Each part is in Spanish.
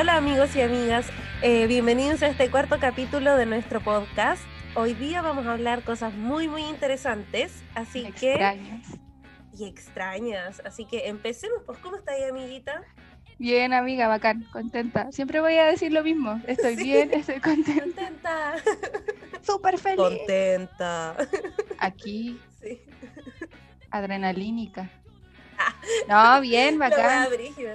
Hola amigos y amigas, eh, bienvenidos a este cuarto capítulo de nuestro podcast. Hoy día vamos a hablar cosas muy muy interesantes, así Extrañas. que... Y extrañas, así que empecemos, pues ¿cómo está ahí amiguita? Bien, amiga, bacán, contenta. Siempre voy a decir lo mismo. Estoy Sí. bien, estoy contenta. Contenta. Súper feliz. Contenta. Aquí, Sí. adrenalínica. No, bien, bacán.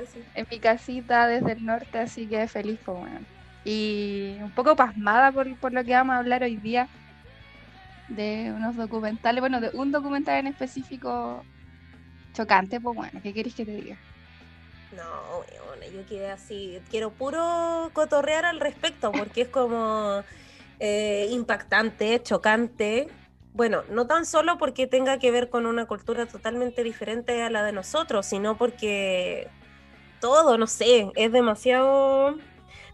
sí. En mi casita desde el norte, así que feliz, pues bueno. Y un poco pasmada por, por lo que vamos a hablar hoy día. De unos documentales, bueno, de un documental en específico chocante, pues bueno, ¿qué queréis que te diga? No, weona, yo quedé así, quiero puro cotorrear al respecto porque es como eh, impactante, chocante. Bueno, no tan solo porque tenga que ver con una cultura totalmente diferente a la de nosotros, sino porque todo, no sé, es demasiado,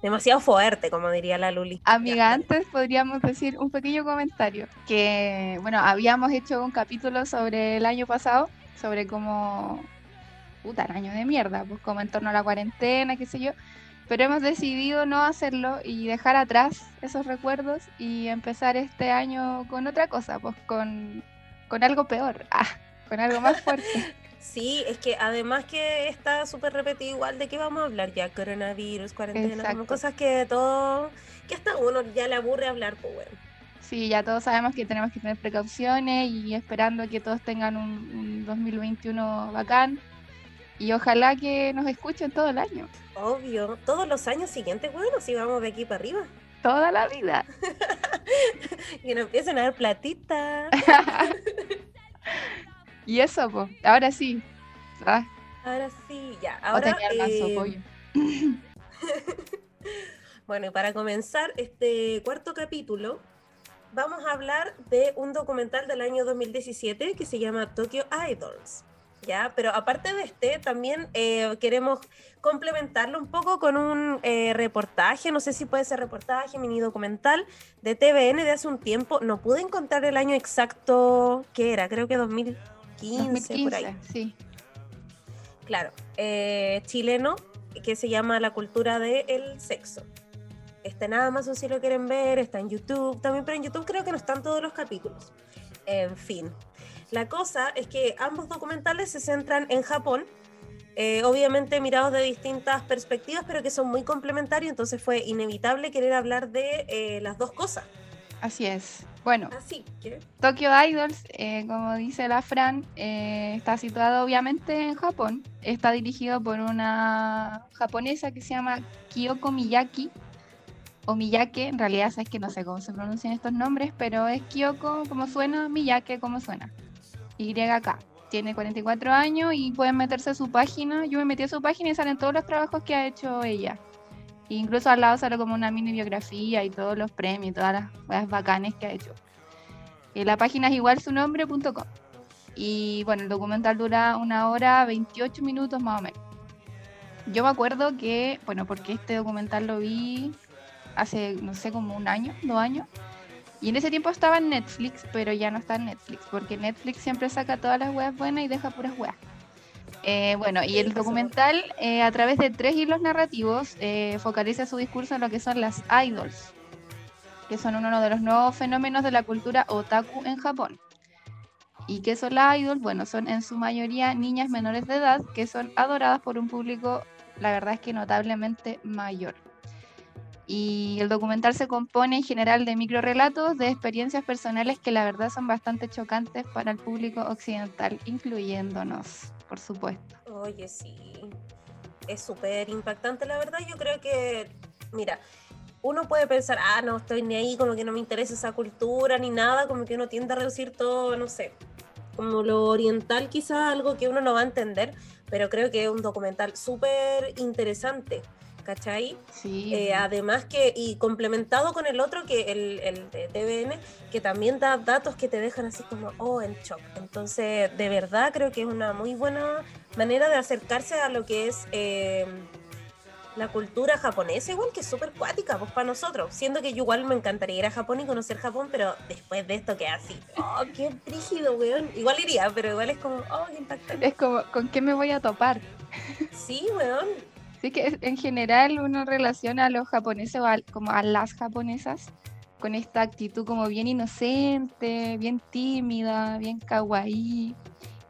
demasiado fuerte, como diría la Luli. Amiga, antes podríamos decir un pequeño comentario, que bueno, habíamos hecho un capítulo sobre el año pasado, sobre cómo, puta, el año de mierda, pues como en torno a la cuarentena, qué sé yo, pero hemos decidido no hacerlo y dejar atrás esos recuerdos y empezar este año con otra cosa, pues con, con algo peor, ah, con algo más fuerte. Sí, es que además que está súper repetido igual de qué vamos a hablar ya, coronavirus, cuarentena, como cosas que todo, que hasta uno ya le aburre hablar, pues bueno. Sí, ya todos sabemos que tenemos que tener precauciones y esperando que todos tengan un, un 2021 bacán. Y ojalá que nos escuchen todo el año, Obvio, todos los años siguientes, bueno, si vamos de aquí para arriba. toda la vida. Que nos empiecen a dar platita. y eso, pues, ahora sí. Ah, Ahora sí, ya. Ahora, eh, bueno, y para comenzar este cuarto capítulo, vamos a hablar de un documental del año 2017 que se llama Tokyo Idols. ¿Ya? Pero aparte de este, también eh, queremos complementarlo un poco con un eh, reportaje, no sé si puede ser reportaje, mini documental de TVN de hace un tiempo. No pude encontrar el año exacto que era, creo que 2015, por ahí. 2015, sí. Claro, eh, chileno que se llama La cultura del sexo. Está en Amazon si lo quieren ver, está en YouTube también, pero en YouTube creo que no están todos los capítulos. En fin, la cosa es que ambos documentales se centran en Japón, eh, obviamente mirados de distintas perspectivas, pero que son muy complementarios, entonces fue inevitable querer hablar de eh, las dos cosas. Así es. Bueno, Así que, Tokyo Idols, eh, como dice la Fran, está situado obviamente en Japón. Está dirigido por una japonesa que se llama Kyoko Miyaki. O Miyake, en realidad sabes que no sé cómo se pronuncian estos nombres, pero es Kyoko como suena, Miyake como suena. YK. Tiene 44 años y pueden meterse a su página. Yo me metí a su página y salen todos los trabajos que ha hecho ella. Incluso al lado sale como una mini biografía y todos los premios y todas las cosas bacanes que ha hecho. Eh, la página es igual su nombre.com. Y bueno, el documental dura una hora 28 minutos más o menos. Yo me acuerdo que, bueno, porque este documental lo vi hace, no sé, como un año, dos años. Y en ese tiempo estaba en Netflix, pero ya no está en Netflix, porque Netflix siempre saca todas las weas buenas y deja puras weas. Eh, bueno, y el documental, eh, a través de tres hilos narrativos, eh, focaliza su discurso en lo que son las idols, que son uno de los nuevos fenómenos de la cultura otaku en Japón. ¿Y qué son las idols? Bueno, son en su mayoría niñas menores de edad que son adoradas por un público, la verdad es que notablemente mayor. Y el documental se compone en general de microrelatos de experiencias personales que la verdad son bastante chocantes para el público occidental, incluyéndonos, por supuesto. Oye, sí. Es súper impactante, la verdad. Yo creo que, mira, uno puede pensar, ah, no estoy ni ahí, como que no me interesa esa cultura ni nada, como que uno tiende a reducir todo, no sé, como lo oriental, quizá algo que uno no va a entender, pero creo que es un documental súper interesante, ¿cachai? Sí. Eh, además que, y complementado con el otro, que el, el de TVN, que también da datos que te dejan así como, oh, en shock. Entonces, de verdad creo que es una muy buena manera de acercarse a lo que es eh, la cultura japonesa, igual que es súper cuática, pues para nosotros. Siendo que yo igual me encantaría ir a Japón y conocer Japón, pero después de esto que así, oh, qué rígido, weón. Igual iría, pero igual es como, oh, qué impactante. Es como, ¿con qué me voy a topar? Sí, weón. Sí, que en general uno relaciona a los japoneses o como a las japonesas con esta actitud como bien inocente, bien tímida, bien kawaii.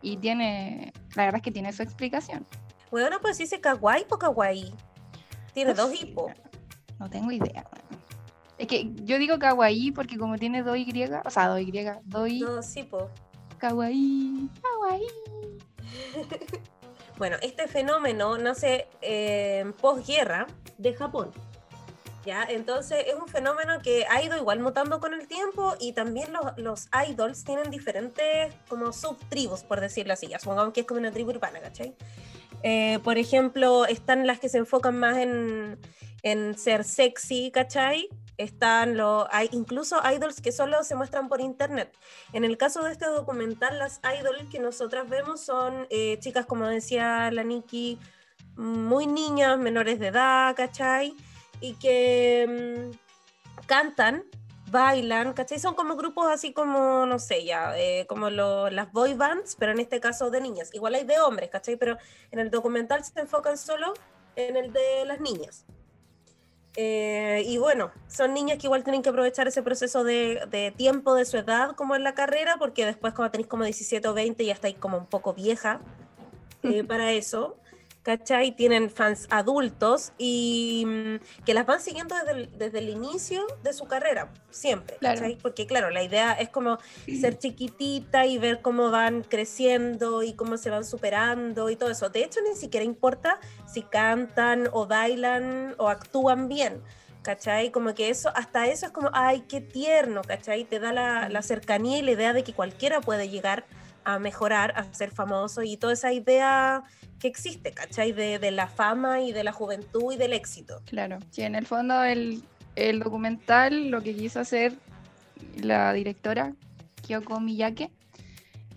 Y tiene, la verdad es que tiene su explicación. Bueno, pues dice kawaii o kawaii. Tiene dos hipos. No tengo idea. Es que yo digo kawaii porque como tiene dos Y, o sea, dos Y, dos Y. Dos hipos. Kawaii, kawaii. bueno, este fenómeno nace en posguerra de Japón. ¿Ya? Entonces es un fenómeno que ha ido igual mutando con el tiempo y también los, los idols tienen diferentes como subtribus, por decirlo así, ya supongamos que es como una tribu urbana, ¿cachai? Eh, por ejemplo, están las que se enfocan más en, en ser sexy, ¿cachai? Están los, hay incluso idols que solo se muestran por internet. En el caso de este documental, las idols que nosotras vemos son eh, chicas, como decía la Nikki, muy niñas, menores de edad, ¿cachai? Y que mm, cantan, bailan, ¿cachai? Son como grupos así como, no sé, ya, eh, como las boy bands, pero en este caso de niñas. Igual hay de hombres, ¿cachai? Pero en el documental se enfocan solo en el de las niñas. Eh, y bueno, son niñas que igual tienen que aprovechar ese proceso de, tiempo de su edad como en la carrera, porque después cuando tenéis como 17 o 20 ya estáis como un poco vieja eh, para eso. ¿Cachai? Tienen fans adultos y mm, que las van siguiendo desde el, desde el inicio de su carrera, siempre, ¿cachai? Porque claro, la idea es como ser chiquitita y ver cómo van creciendo y cómo se van superando y todo eso. De hecho, ni siquiera importa si cantan o bailan o actúan bien. ¿cachai? Como que eso, hasta eso es como, ay, qué tierno, ¿cachai? Te da la, la, cercanía y la idea de que cualquiera puede llegar a mejorar, a ser famoso y toda esa idea que existe, ¿cachai? De, de, la fama y de la juventud y del éxito. Claro, sí, en el fondo el, el documental lo que quiso hacer la directora Kyoko Miyake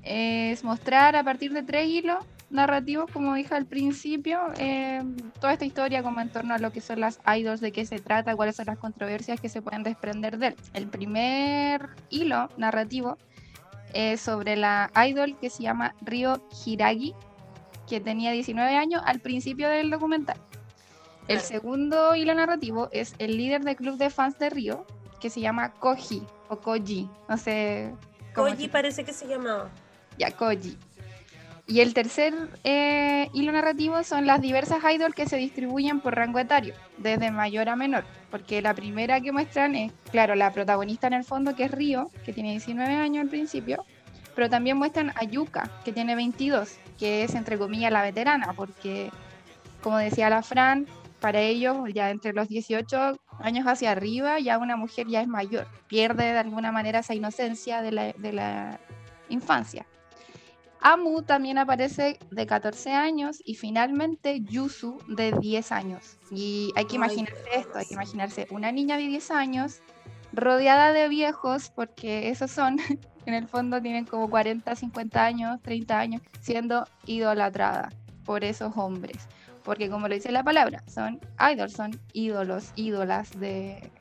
es mostrar a partir de tres hilos narrativos, como dije al principio, eh, toda esta historia como en torno a lo que son las idols, de qué se trata, cuáles son las controversias que se pueden desprender de él. El primer hilo narrativo es sobre la idol que se llama Ryo Hiragi, que tenía 19 años al principio del documental. El segundo hilo narrativo es el líder del club de fans de Río, que se llama Koji o Koji, no sé. Koji parece que se llamaba. Ya, Koji. Y el tercer eh, hilo narrativo son las diversas idols que se distribuyen por rango etario, desde mayor a menor. Porque la primera que muestran es, claro, la protagonista en el fondo, que es Río, que tiene 19 años al principio, pero también muestran a Yuka, que tiene 22, que es entre comillas la veterana, porque como decía la Fran, para ellos ya entre los 18 años hacia arriba ya una mujer ya es mayor, pierde de alguna manera esa inocencia de la, de la infancia. Amu también aparece de 14 años y finalmente Yusu de 10 años. Y hay que imaginarse esto, hay que imaginarse una niña de 10 años rodeada de viejos, porque esos son, en el fondo tienen como 40, 50 años, 30 años, siendo idolatrada por esos hombres. Porque como lo dice la palabra, son idols, son ídolos, ídolas de,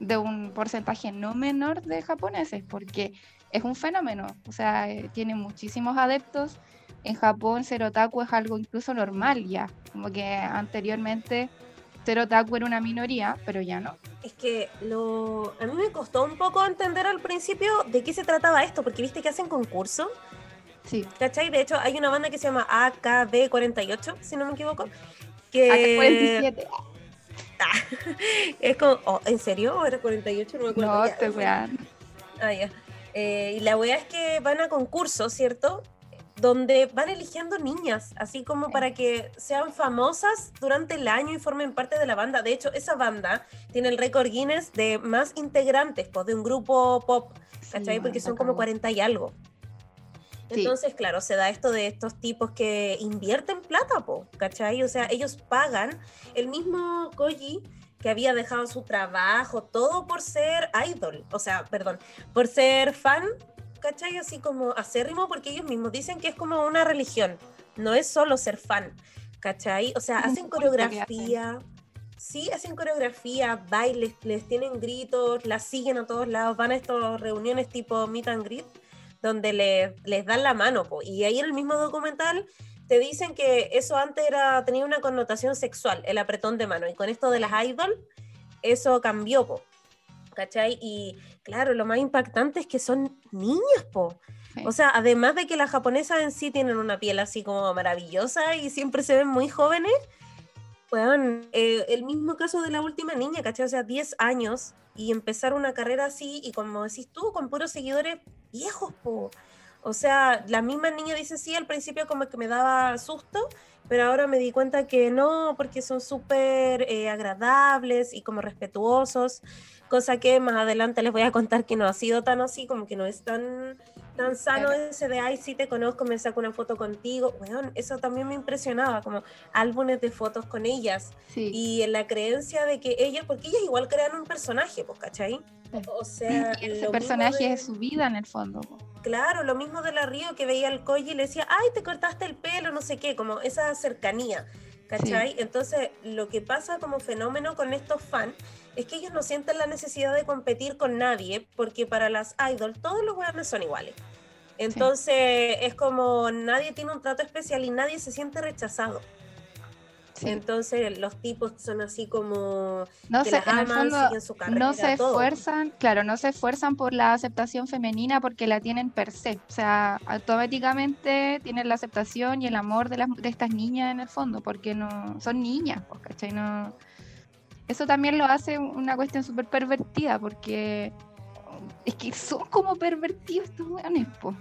de un porcentaje no menor de japoneses, porque es un fenómeno, o sea, eh, tiene muchísimos adeptos. En Japón ser otaku es algo incluso normal ya, como que anteriormente ser otaku era una minoría, pero ya no. Es que lo a mí me costó un poco entender al principio de qué se trataba esto, porque viste que hacen concurso. Sí. ¿Cachai? De hecho, hay una banda que se llama AKB48, si no me equivoco. Que... AK47. es como, oh, ¿en serio? ¿O era 48? No me acuerdo. No, te voy a... Ah, ya. Eh, y la wea es que van a concursos, ¿cierto? Donde van eligiendo niñas, así como para que sean famosas durante el año y formen parte de la banda. De hecho, esa banda tiene el récord Guinness de más integrantes pues, de un grupo pop, ¿cachai? Porque son como 40 y algo. Entonces, claro, se da esto de estos tipos que invierten plata, po, ¿cachai? O sea, ellos pagan. El mismo Koji que había dejado su trabajo, todo por ser idol, o sea, perdón, por ser fan, ¿cachai? Así como acérrimo, porque ellos mismos dicen que es como una religión, no es solo ser fan, ¿cachai? O sea, hacen coreografía, sí, hacen coreografía, bailes, les tienen gritos, las siguen a todos lados, van a estas reuniones tipo meet and greet, donde les, les dan la mano, y ahí en el mismo documental te dicen que eso antes era, tenía una connotación sexual, el apretón de mano, y con esto de las idol, eso cambió, po, ¿cachai? Y claro, lo más impactante es que son niñas, po. O sea, además de que las japonesas en sí tienen una piel así como maravillosa y siempre se ven muy jóvenes, bueno, eh, el mismo caso de la última niña, ¿cachai? O sea, 10 años y empezar una carrera así y como decís tú, con puros seguidores viejos, po. O sea, la misma niña dice sí, al principio como que me daba susto, pero ahora me di cuenta que no, porque son súper eh, agradables y como respetuosos, cosa que más adelante les voy a contar que no ha sido tan así, como que no es tan, tan sano ese de, ay, sí te conozco, me saco una foto contigo. Bueno, eso también me impresionaba, como álbumes de fotos con ellas. Y en la creencia de que ellas, porque ellas igual crean un personaje, pues, ¿cachai? O sea, ese personaje es su vida en el fondo. Claro, lo mismo de la Río que veía al Koji y le decía, ay, te cortaste el pelo, no sé qué, como esa cercanía, ¿cachai? Entonces, lo que pasa como fenómeno con estos fans es que ellos no sienten la necesidad de competir con nadie, porque para las idols todos los weones son iguales. Entonces, es como nadie tiene un trato especial y nadie se siente rechazado. Entonces los tipos son así como no se, No se esfuerzan, claro, no se esfuerzan por la aceptación femenina porque la tienen per se. O sea, automáticamente tienen la aceptación y el amor de, las, de estas niñas en el fondo, porque no son niñas, pues, ¿cachai? No, eso también lo hace una cuestión súper pervertida, porque es que son como pervertidos estos weones, pues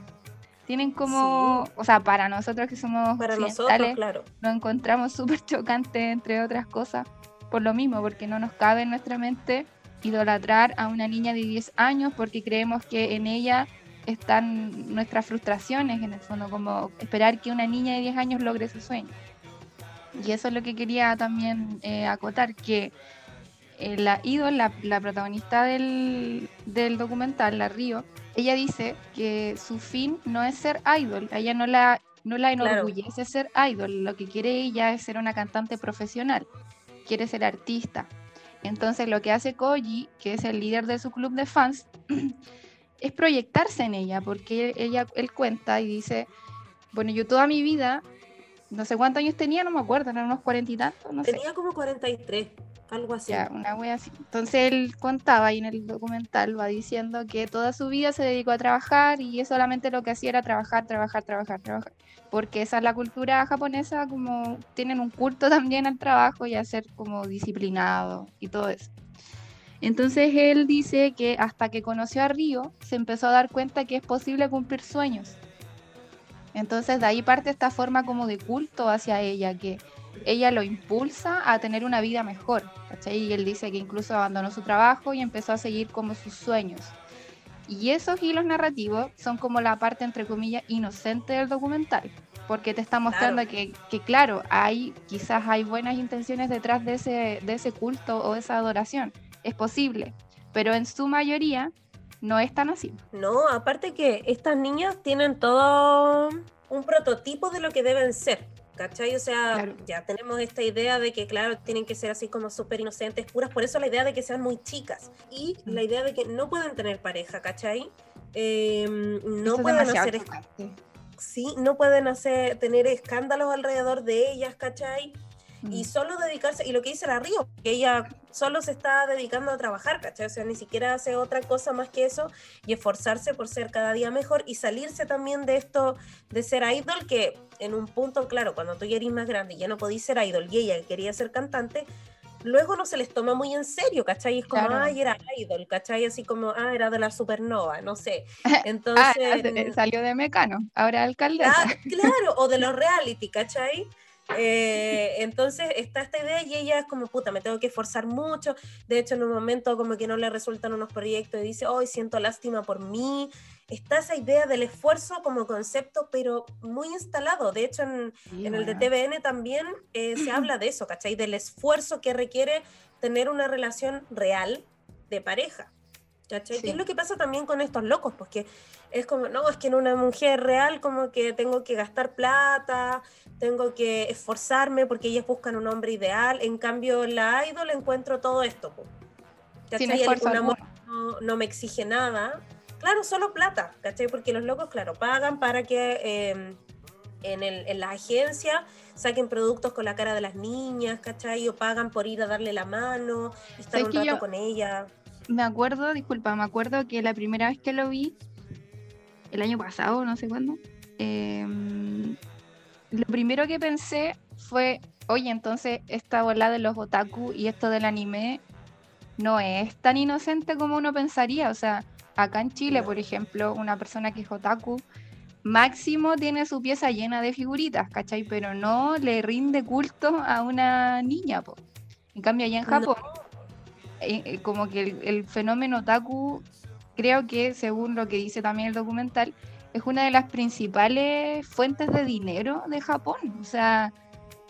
tienen como, o sea, para nosotros que somos para nosotros, claro. lo encontramos súper chocante, entre otras cosas, por lo mismo, porque no nos cabe en nuestra mente idolatrar a una niña de 10 años porque creemos que en ella están nuestras frustraciones, en el fondo, como esperar que una niña de 10 años logre su sueño. Y eso es lo que quería también eh, acotar, que eh, la Idol, la, protagonista del, del documental, la Río, ella dice que su fin no es ser idol, ella no la, no la enorgullece ser idol, lo que quiere ella es ser una cantante profesional, quiere ser artista. Entonces lo que hace Koji, que es el líder de su club de fans, es proyectarse en ella, porque ella, él cuenta y dice, bueno, yo toda mi vida, no sé cuántos años tenía, no me acuerdo, eran unos cuarenta y tantos, no tenía como 43 algo así. una wea así. Entonces él contaba ahí en el documental, va diciendo que toda su vida se dedicó a trabajar y solamente lo que hacía era trabajar, trabajar, trabajar, trabajar. Porque esa es la cultura japonesa, como tienen un culto también al trabajo y a ser como disciplinado y todo eso. Entonces él dice que hasta que conoció a Río se empezó a dar cuenta que es posible cumplir sueños. Entonces de ahí parte esta forma como de culto hacia ella, que ella lo impulsa a tener una vida mejor. Y él dice que incluso abandonó su trabajo y empezó a seguir como sus sueños. Y esos hilos narrativos son como la parte, entre comillas, inocente del documental, porque te está mostrando Que, que, claro, hay quizás hay buenas intenciones detrás de ese, de ese culto o esa adoración. Es posible, pero en su mayoría no es tan así. No, aparte que estas niñas tienen todo un prototipo de lo que deben ser. ¿Cachai? O sea, ya tenemos esta idea de que, claro, tienen que ser así como súper inocentes, puras, por eso la idea de que sean muy chicas y mm. la idea de que no pueden tener pareja, ¿cachai? Em, no pueden hacer... Sí, no pueden hacer, tener escándalos alrededor de ellas, ¿cachai? Y solo dedicarse, y lo que dice la Río, que ella solo se está dedicando a trabajar, ¿cachai? O sea, ni siquiera hace otra cosa más que eso y esforzarse por ser cada día mejor y salirse también de esto de ser idol, que en un punto, claro, cuando tú ya eres más grande y ya no podías ser idol y ella quería ser cantante, luego no se les toma muy en serio, ¿cachai? Es como, ay, era idol, ¿cachai? Así como, ah, era de la supernova, no sé. Ah, Entonces. salió de Mecano, ahora alcaldesa. Ah, claro, o de los reality, ¿cachai? Eh, entonces está esta idea y ella es como, puta, me tengo que esforzar mucho. De hecho, en un momento como que no le resultan unos proyectos y dice, hoy siento lástima por mí. Está esa idea del esfuerzo como concepto, pero muy instalado. De hecho, en, el de TVN también eh, se habla de eso, ¿cachai? Del esfuerzo que requiere tener una relación real de pareja. ¿Cachai? ¿Qué es lo que pasa también con estos locos? Porque es como, no, es que en una mujer real como que tengo que gastar plata, tengo que esforzarme porque ellas buscan un hombre ideal. En cambio, en la idol encuentro todo esto. ¿Cachai? un amor no, me exige nada. Claro, solo plata, ¿cachai? Porque los locos, claro, pagan para que... Em, en, el, en la agencia saquen productos con la cara de las niñas, ¿cachai? O pagan por ir a darle la mano, estar un rato con ella. Me acuerdo, disculpa, me acuerdo que la primera vez que lo vi, el año pasado, no sé cuándo, em, lo primero que pensé fue, oye, entonces esta bola de los otaku y esto del anime no es tan inocente como uno pensaría. O sea, acá en Chile, por ejemplo, una persona que es otaku, máximo tiene su pieza llena de figuritas, ¿cachai? Pero no le rinde culto a una niña, po. En cambio, allá en Japón, eh, eh, como que el, el, fenómeno otaku, creo que según lo que dice también el documental, es una de las principales fuentes de dinero de Japón. O sea,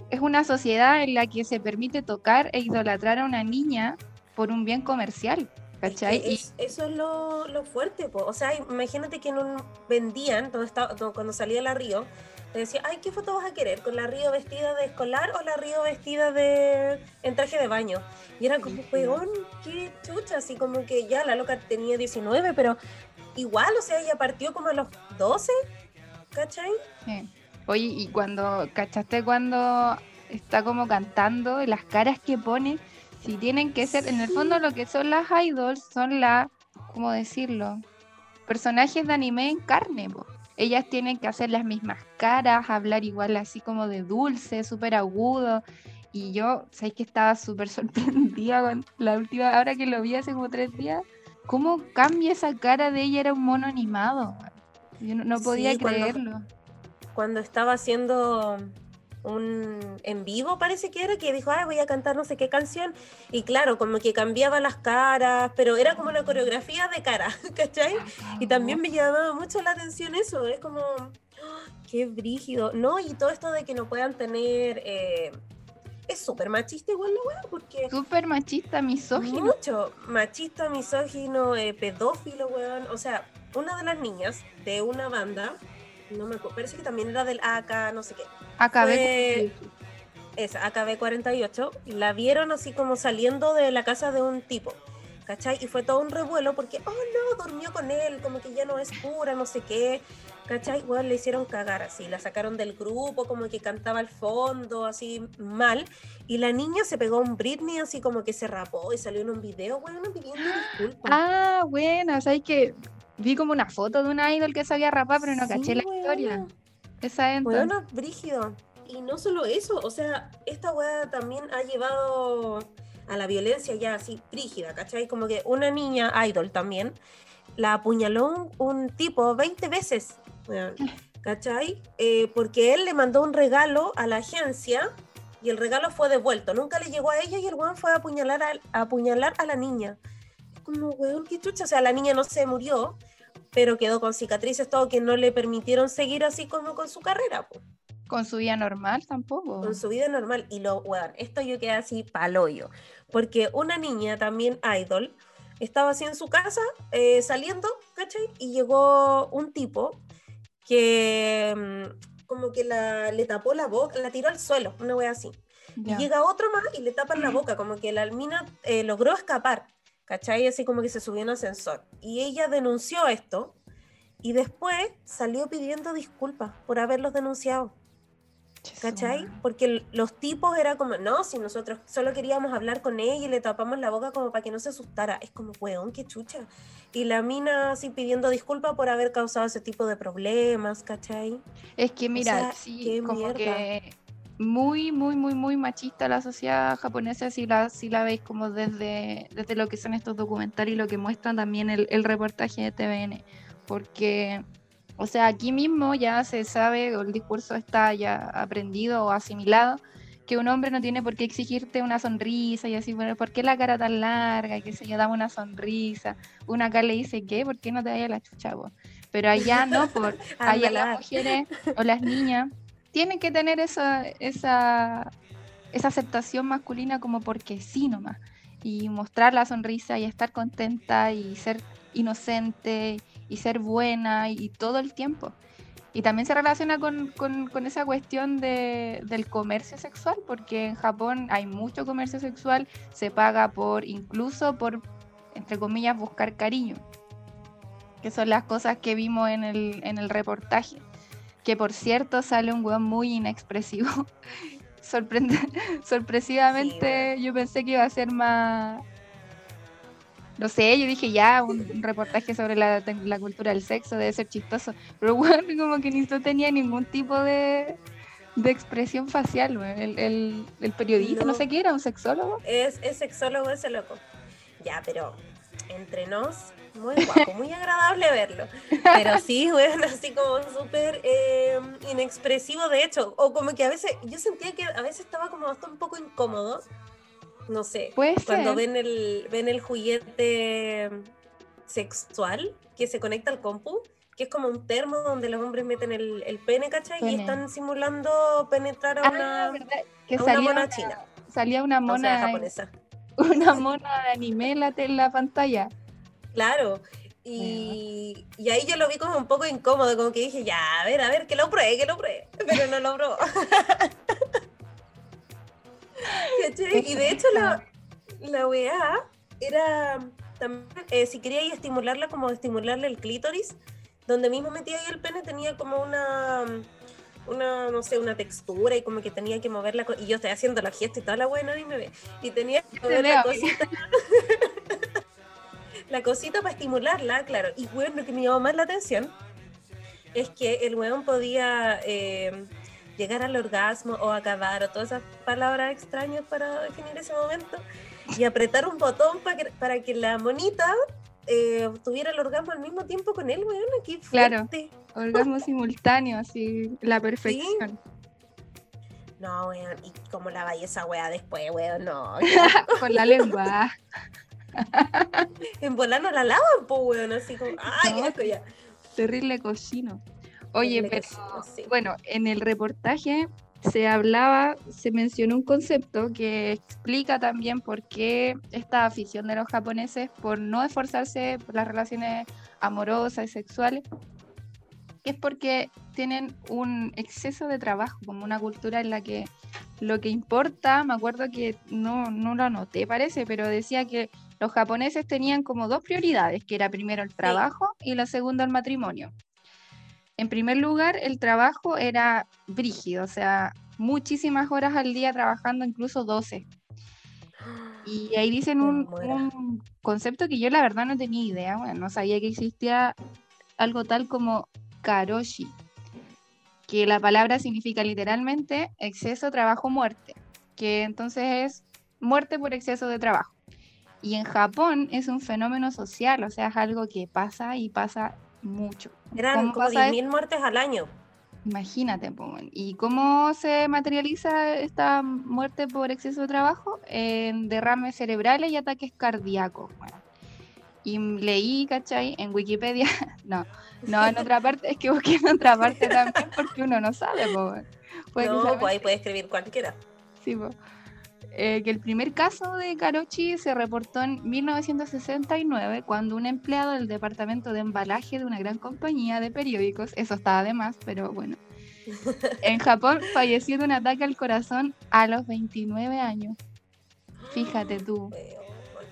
es una sociedad en la que se permite tocar e idolatrar a una niña por un bien comercial. ¿Cachai? eso es lo, lo fuerte, o sea, imagínate que no vendían cuando salía la Río, te decía, ay, ¿qué foto vas a querer? ¿Con la Río vestida de escolar o la Río vestida de en traje de baño? Y era como, peón, qué chucha, así como que ya la loca tenía 19, pero igual, o sea, ella partió como a los 12, ¿cachai? Oye, y cuando, ¿cachaste cuando está como cantando, las caras que pone? Si tienen que ser, en el fondo lo que son las idols son las, ¿cómo decirlo? Personajes de anime en carne, Ellas tienen que hacer las mismas caras, hablar igual así como de dulce, súper agudo. Y yo, sabéis que estaba súper sorprendida con la última, ahora que lo vi hace como tres días, cómo cambia esa cara de ella, era un mono animado. Yo no, podía creerlo. cuando estaba haciendo un en vivo parece que era, que dijo, ah, voy a cantar no sé qué canción, y claro, como que cambiaba las caras, pero era como una coreografía de cara, ¿cachai? Y también me llamaba mucho la atención eso, es como, ¡ah! qué brígido, ¿no? Y todo esto de que no puedan tener... Eh, es súper machista igual la weá, porque... Súper machista, misógino. Mucho, machista, misógino, eh, pedófilo, weón. O sea, una de las niñas de una banda no me acuerdo, parece que también era del AK, no sé qué. AKB. esa, AKB 48, la vieron así como saliendo de la casa de un tipo, ¿cachai? Y fue todo un revuelo porque, oh no, durmió con él, como que ya no es pura, no sé qué, ¿cachai? Igual le hicieron cagar así, la sacaron del grupo, como que cantaba al fondo, así mal, y la niña se pegó un Britney así como que se rapó y salió en un video, bueno, pidiendo disculpas. Ah, bueno, ¿sabes que vi como una foto de una idol que se había rapado, pero no caché la historia. Esa entonces. Bueno, brígido. Y no solo eso, o sea, esta weá también ha llevado a la violencia ya así brígida, ¿cachai? Como que una niña idol también la apuñaló un, tipo 20 veces, ¿cachai? Eh, porque él le mandó un regalo a la agencia y el regalo fue devuelto. Nunca le llegó a ella y el weón fue a apuñalar a, apuñalar a la niña. Como, weón, qué chucha. O sea, la niña no se murió, pero quedó con cicatrices, todo que no le permitieron seguir así como con su carrera. Con su vida normal tampoco. Con su vida normal. Y lo, bueno, esto yo quedé así paloyo. Porque una niña también idol estaba así en su casa eh, saliendo, ¿cachai? Y llegó un tipo que mm, como que la, le tapó la boca, la tiró al suelo, una wea así. Y llega otro más y le tapan la boca, como que la almina eh, logró escapar. ¿Cachai? Así como que se subió en ascensor. Y ella denunció esto y después salió pidiendo disculpas por haberlos denunciado. ¿Cachai? Porque los tipos era como, no, si nosotros solo queríamos hablar con ella y le tapamos la boca como para que no se asustara. Es como, weón, qué chucha. Y la mina así pidiendo disculpas por haber causado ese tipo de problemas, ¿cachai? Es que mira, sí, como que muy, muy, muy, muy machista la sociedad japonesa si la, si la veis como desde, desde lo que son estos documentales y lo que muestran también el, el reportaje de TVN. Porque, o sea, aquí mismo ya se sabe, o el discurso está ya aprendido o asimilado, que un hombre no tiene por qué exigirte una sonrisa y así, bueno, ¿por qué la cara tan larga? Y que se yo dame una sonrisa. Una acá le dice, ¿qué? ¿Por qué no te vaya la chucha Pero allá no, por allá las mujeres o las niñas tienen que tener esa, esa, aceptación masculina como porque sí nomás. Y mostrar la sonrisa y estar contenta y ser inocente y ser buena y, todo el tiempo. Y también se relaciona con, con, esa cuestión de, del comercio sexual, porque en Japón hay mucho comercio sexual, se paga por, incluso por, entre comillas, buscar cariño, que son las cosas que vimos en el, en el reportaje que por cierto sale un weón muy inexpresivo. Sorprende sorpresivamente yo pensé que iba a ser más... No sé, yo dije ya, un, reportaje sobre la, la, cultura del sexo debe ser chistoso. Pero bueno, como que ni no tenía ningún tipo de, de expresión facial, el, el, el, periodista, no. sé qué era, un sexólogo. Es, es sexólogo ese loco. Ya, pero entre nos, muy guapo, muy agradable verlo. Pero sí, bueno, así como súper eh, inexpresivo, de hecho. O como que a veces, yo sentía que a veces estaba como hasta un poco incómodo. No sé, cuando ven el, ven el juguete sexual que se conecta al compu, que es como un termo donde los hombres meten el, el pene, ¿cachai? Y están simulando penetrar a Ah, una. Que a una mona una, china, salía una o sea, mona, japonesa. una mona de anime en la, en la pantalla. Claro. Y, y ahí yo lo vi como un poco incómodo, como que dije, ya, a ver, a ver, que lo pruebe, que lo pruebe. Pero no lo probó. Y de hecho la, la weá era también, eh, si quería ir a estimularla, como estimularle el clítoris, donde mismo metía ahí el pene tenía como una, una, no sé, una textura y como que tenía que moverla. Y yo estoy haciendo la gesta y toda la weá nadie me ve. Y tenía que Te mover la cosita. la cosita para estimularla, claro. Y bueno, lo que me llamó más la atención es que el weón podía eh, llegar al orgasmo o acabar o todas esas palabras extrañas para definir ese momento y apretar un botón para que, para que la monita eh, tuviera el orgasmo al mismo tiempo con él, weón. Qué Claro. Orgasmo simultáneo, así, la perfección. No, weón, y como la esa weá después, weón, no. Con la lengua. en volar no la lavan, po, weón, así como, ay, No, asco ya. Terrible cochino. Oye, Terrible pero cochino, sí. bueno, en el reportaje se hablaba, se mencionó un concepto que explica también por qué esta afición de los japoneses por no esforzarse por las relaciones amorosas y sexuales, que es porque tienen un exceso de trabajo, como una cultura en la que lo que importa, me acuerdo que no, no lo anoté, parece, pero decía que los japoneses tenían como dos prioridades, que era primero el trabajo y la segunda el matrimonio. En primer lugar, el trabajo era brígido, o sea, muchísimas horas al día trabajando, incluso 12. Y ahí dicen un, un concepto que yo la verdad no tenía idea, bueno, no sabía que existía algo tal como karoshi, que la palabra significa literalmente exceso, trabajo, muerte, que entonces es muerte por exceso de trabajo. Y en Japón es un fenómeno social, o sea, es algo que pasa y pasa mucho. Eran ¿Cómo como pasa 10.000 muertes al año. Imagínate. ¿y cómo se materializa esta muerte por exceso de trabajo? En derrames cerebrales y ataques cardíacos. weón. Y leí, ¿cachai? En Wikipedia, no, no, en otra parte, es que busqué en otra parte también porque uno no sabe, po. Puede No, pues ahí puede escribir cualquiera. Sí, po. Eh, que el primer caso de Karochi se reportó en 1969 cuando un empleado del departamento de embalaje de una gran compañía de periódicos, eso estaba de más, pero bueno, en Japón falleció de un ataque al corazón a los 29 años. Fíjate tú.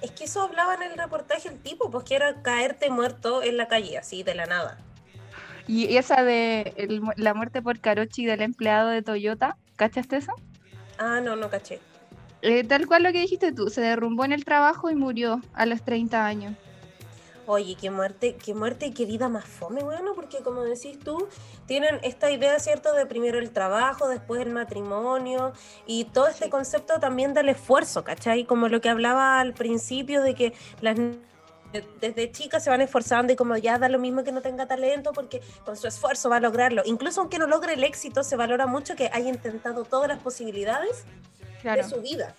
Es que eso hablaba en el reportaje el tipo, pues que era caerte muerto en la calle, así de la nada. Y esa de el la muerte por Karochi del empleado de Toyota, ¿cachaste eso? Ah, no, no caché. Eh, tal cual lo que dijiste tú, se derrumbó en el trabajo y murió a los 30 años. Oye, qué muerte, qué muerte vida más fome, bueno, porque como decís tú, tienen esta idea, ¿cierto?, de primero el trabajo, después el matrimonio, y todo este concepto también del esfuerzo, ¿cachai? Como lo que hablaba al principio de que las desde chicas se van esforzando y como ya da lo mismo que no tenga talento porque con su esfuerzo va a lograrlo. Incluso aunque no logre el éxito, se valora mucho que haya intentado todas las posibilidades Claro. de su vida.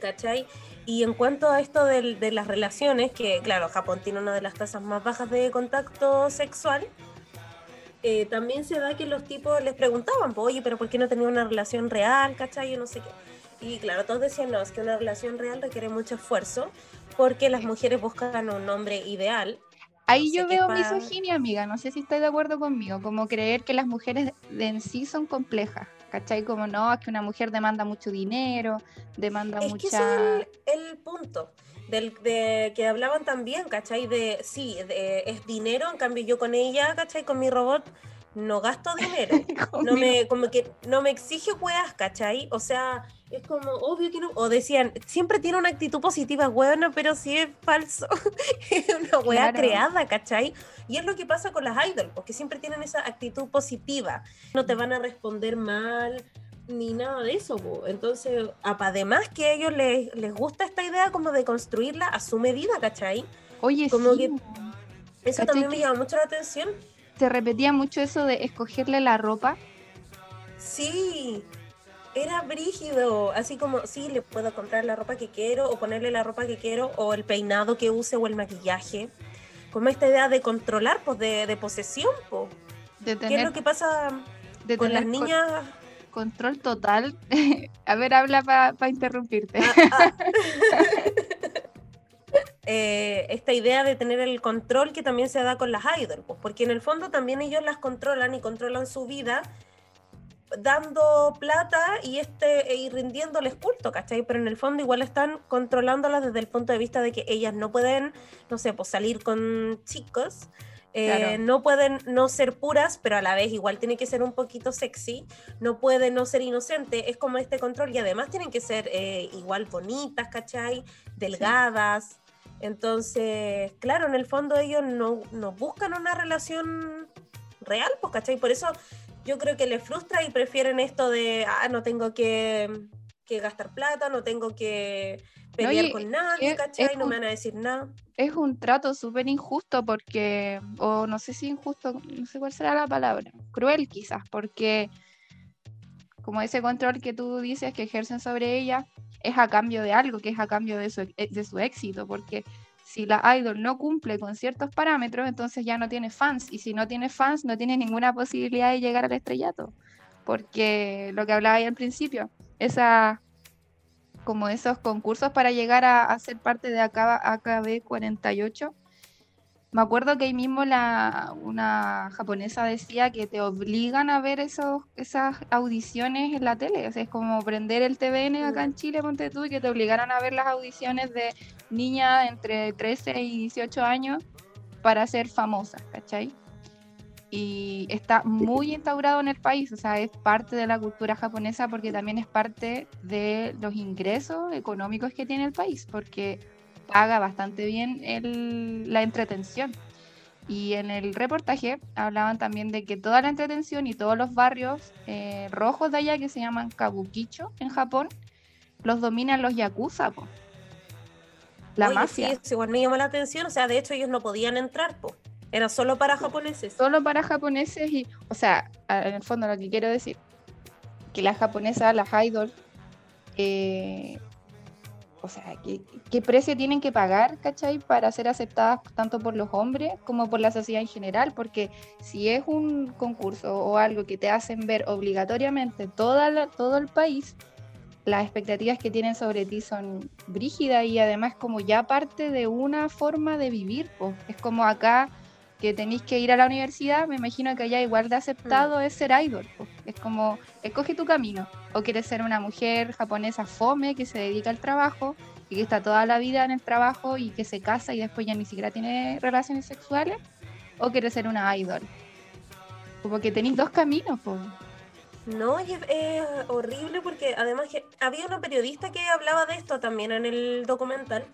¿Cachai? Y en cuanto a esto del- de, las relaciones, que claro, Japón tiene una de las tasas más bajas de contacto sexual, eh, también se da que los tipos les preguntaban, "Po, oye, pero ¿por qué no tenía una relación real? ¿Cachai? Yo no sé qué. Y claro, todos decían, no, es que una relación real requiere mucho esfuerzo porque las mujeres buscan un hombre ideal. Ahí No sé yo veo pa- misoginia, amiga. No sé si estás de acuerdo conmigo. Como creer que las mujeres de en sí son complejas. ¿Cachai? Como no, es que una mujer demanda mucho dinero, demanda Es que mucha. ese es el, el punto del, de que hablaban también, ¿cachai? De sí, de- es dinero, en cambio yo con ella, ¿cachai? Con mi robot no gasto dinero, no me, como que no me exige weas, ¿cachai? O sea, es como obvio que no. O decían, siempre tiene una actitud positiva, bueno, pero si es falso, es una wea creada, ¿cachai? Y es lo que pasa con las idols, porque siempre tienen esa actitud positiva. No te van a responder mal, ni nada de eso. Entonces, además que a ellos les, les gusta esta idea como de construirla a su medida, ¿cachai? Oye, como sí. que eso también me llama mucho la atención. Se repetía mucho eso de escogerle la ropa. Sí, era brígido, así como, sí, le puedo comprar la ropa que quiero o ponerle la ropa que quiero o el peinado que use o el maquillaje. Como esta idea de controlar, pues de, posesión, pues. De ¿Qué es lo que pasa con las niñas? control total. A ver, habla para interrumpirte. Ah, ah. Eh, esta idea de tener el control que también se da con las idols, pues, porque en el fondo también ellos las controlan y controlan su vida dando plata y este y rindiéndoles culto, ¿cachai? Pero en el fondo igual están controlándolas desde el punto de vista de que ellas no pueden, no sé, pues salir con chicos, eh, no pueden no ser puras, pero a la vez igual tiene que ser un poquito sexy, no puede no ser inocente, es como este control y además tienen que ser eh, igual bonitas, ¿cachai? Delgadas. Entonces, claro, en el fondo ellos no, no buscan una relación real, pues, ¿cachai? Por eso yo creo que les frustra y prefieren esto de, ah, no tengo que, que gastar plata, no tengo que pelear con nadie, ¿cachai? no me van a decir nada. Es un trato súper injusto porque, o no sé si injusto, no sé cuál será la palabra, cruel quizás, porque como ese control que tú dices que ejercen sobre ella es a cambio de algo, que es a cambio de su, de su éxito, porque si la idol no cumple con ciertos parámetros, entonces ya no tiene fans, y si no tiene fans, no tiene ninguna posibilidad de llegar al estrellato, porque lo que hablaba ahí al principio, esa como esos concursos para llegar a, ser parte de AKB 48. Me acuerdo que ahí mismo la, una japonesa decía que te obligan a ver esos, esas audiciones en la tele. O sea, es como prender el TVN acá en Chile, ponte tú, y que te obligaran a ver las audiciones de niñas entre 13 y 18 años para ser famosas, ¿cachai? y está muy instaurado en el país, o sea, es parte de la cultura japonesa porque también es parte de los ingresos económicos que tiene el país, porque paga bastante bien el, la entretención. Y en el reportaje hablaban también de que toda la entretención y todos los barrios eh, rojos de allá, que se llaman kabukicho en Japón, los dominan los yakuza, La mafia. Sí, igual me llamó la atención, o sea, de hecho ellos no podían entrar, po. Era solo para japoneses. Solo para japoneses y, o sea, en el fondo lo que quiero decir, que las japonesas, las idols, eh, o sea, ¿qué, precio tienen que pagar, cachai, para ser aceptadas tanto por los hombres como por la sociedad en general? Porque si es un concurso o algo que te hacen ver obligatoriamente toda todo el país, las expectativas que tienen sobre ti son brígidas y además como ya parte de una forma de vivir. Pues. Es como acá que tenéis que ir a la universidad, me imagino que allá igual de aceptado mm. es ser idol. Es como, escoge tu camino. O quieres ser una mujer japonesa fome que se dedica al trabajo y que está toda la vida en el trabajo y que se casa y después ya ni siquiera tiene relaciones sexuales. O quieres ser una idol. Como que tenéis dos caminos. No, es, es, horrible porque además que había una periodista que hablaba de esto también en el documental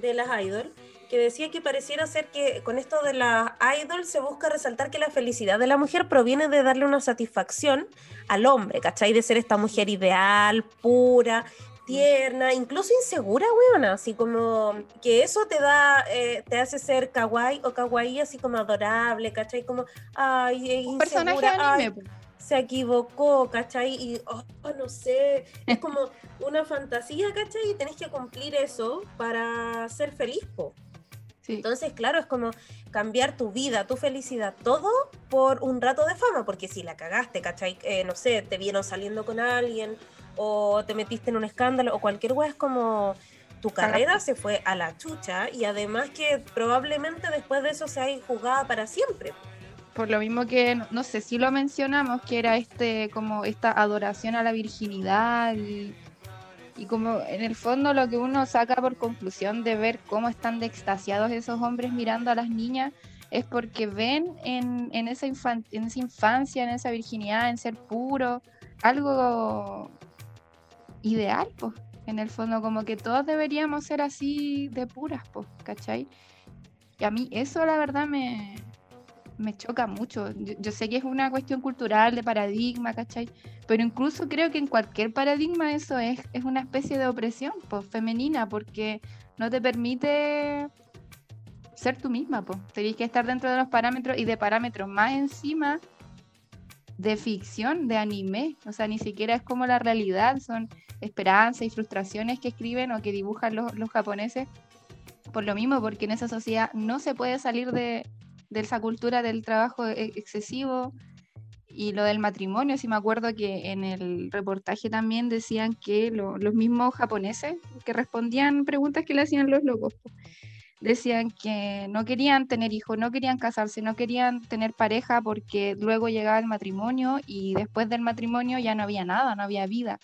de las idols que decía que pareciera ser que con esto de la idol se busca resaltar que la felicidad de la mujer proviene de darle una satisfacción al hombre, ¿cachai? De ser esta mujer ideal, pura, tierna, incluso insegura, weón, así como que eso te da, eh, te hace ser kawaii o kawaii, así como adorable, ¿cachai? Como, ay, es Un personaje anime, pues. se equivocó, ¿cachai? Y, oh, no sé, es como una fantasía, ¿cachai? Y tenés que cumplir eso para ser feliz, po. Entonces, claro, es como cambiar tu vida, tu felicidad, todo por un rato de fama, porque si la cagaste, ¿cachai? Eh, no sé, te vieron saliendo con alguien o te metiste en un escándalo o cualquier wea, es como tu carrera se fue a la chucha y además que probablemente después de eso se haya jugada para siempre. Por lo mismo que, no sé si lo mencionamos, que era este, como esta adoración a la virginidad y y como en el fondo lo que uno saca por conclusión de ver cómo están de esos hombres mirando a las niñas es porque ven en, en, esa en esa infancia, en esa virginidad, en ser puro, algo ideal, pues. En el fondo, como que todos deberíamos ser así de puras, pues, ¿cachai? Y a mí eso la verdad me, me choca mucho. Yo, sé que es una cuestión cultural, de paradigma, ¿cachai? Pero incluso creo que en cualquier paradigma eso es, es una especie de opresión pues, femenina, porque no te permite ser tú misma, pues. Tenéis que estar dentro de los parámetros y de parámetros más encima de ficción, de anime. O sea, ni siquiera es como la realidad, son esperanzas y frustraciones que escriben o que dibujan los, los japoneses. Por lo mismo, porque en esa sociedad no se puede salir de, de esa cultura del trabajo e-, excesivo y lo del matrimonio. Sí me acuerdo que en el reportaje también decían que los mismos japoneses que respondían preguntas que le hacían los locos, decían que no querían tener hijos, no querían casarse, no querían tener pareja porque luego llegaba el matrimonio y después del matrimonio ya no había nada, no había vida.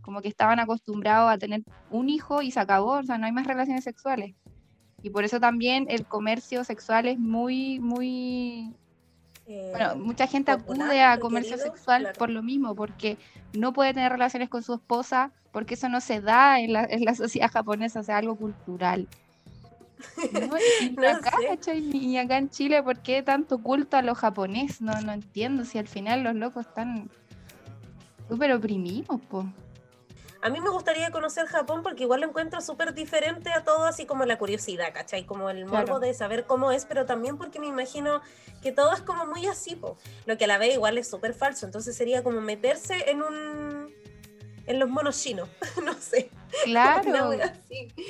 Como que estaban acostumbrados a tener un hijo y se acabó, o sea, no hay más relaciones sexuales. Y por eso también el comercio sexual es muy, muy... bueno, eh, mucha gente acude a comercio sexual por lo mismo, porque no puede tener relaciones con su esposa, porque eso no se da en la, en la sociedad japonesa, o sea, algo cultural. No, y acá, ni acá en Chile, ¿por qué tanto culto a los japoneses? No, no entiendo, si al final los locos están súper oprimidos, pues. A mí me gustaría conocer Japón porque igual lo encuentro súper diferente a todo, así como la curiosidad, ¿cachai? Como el morbo de saber cómo es, pero también porque me imagino que todo es como muy así, po. lo que a la vez igual es súper falso, entonces sería como meterse en un... en los monos chinos, no sé. Claro.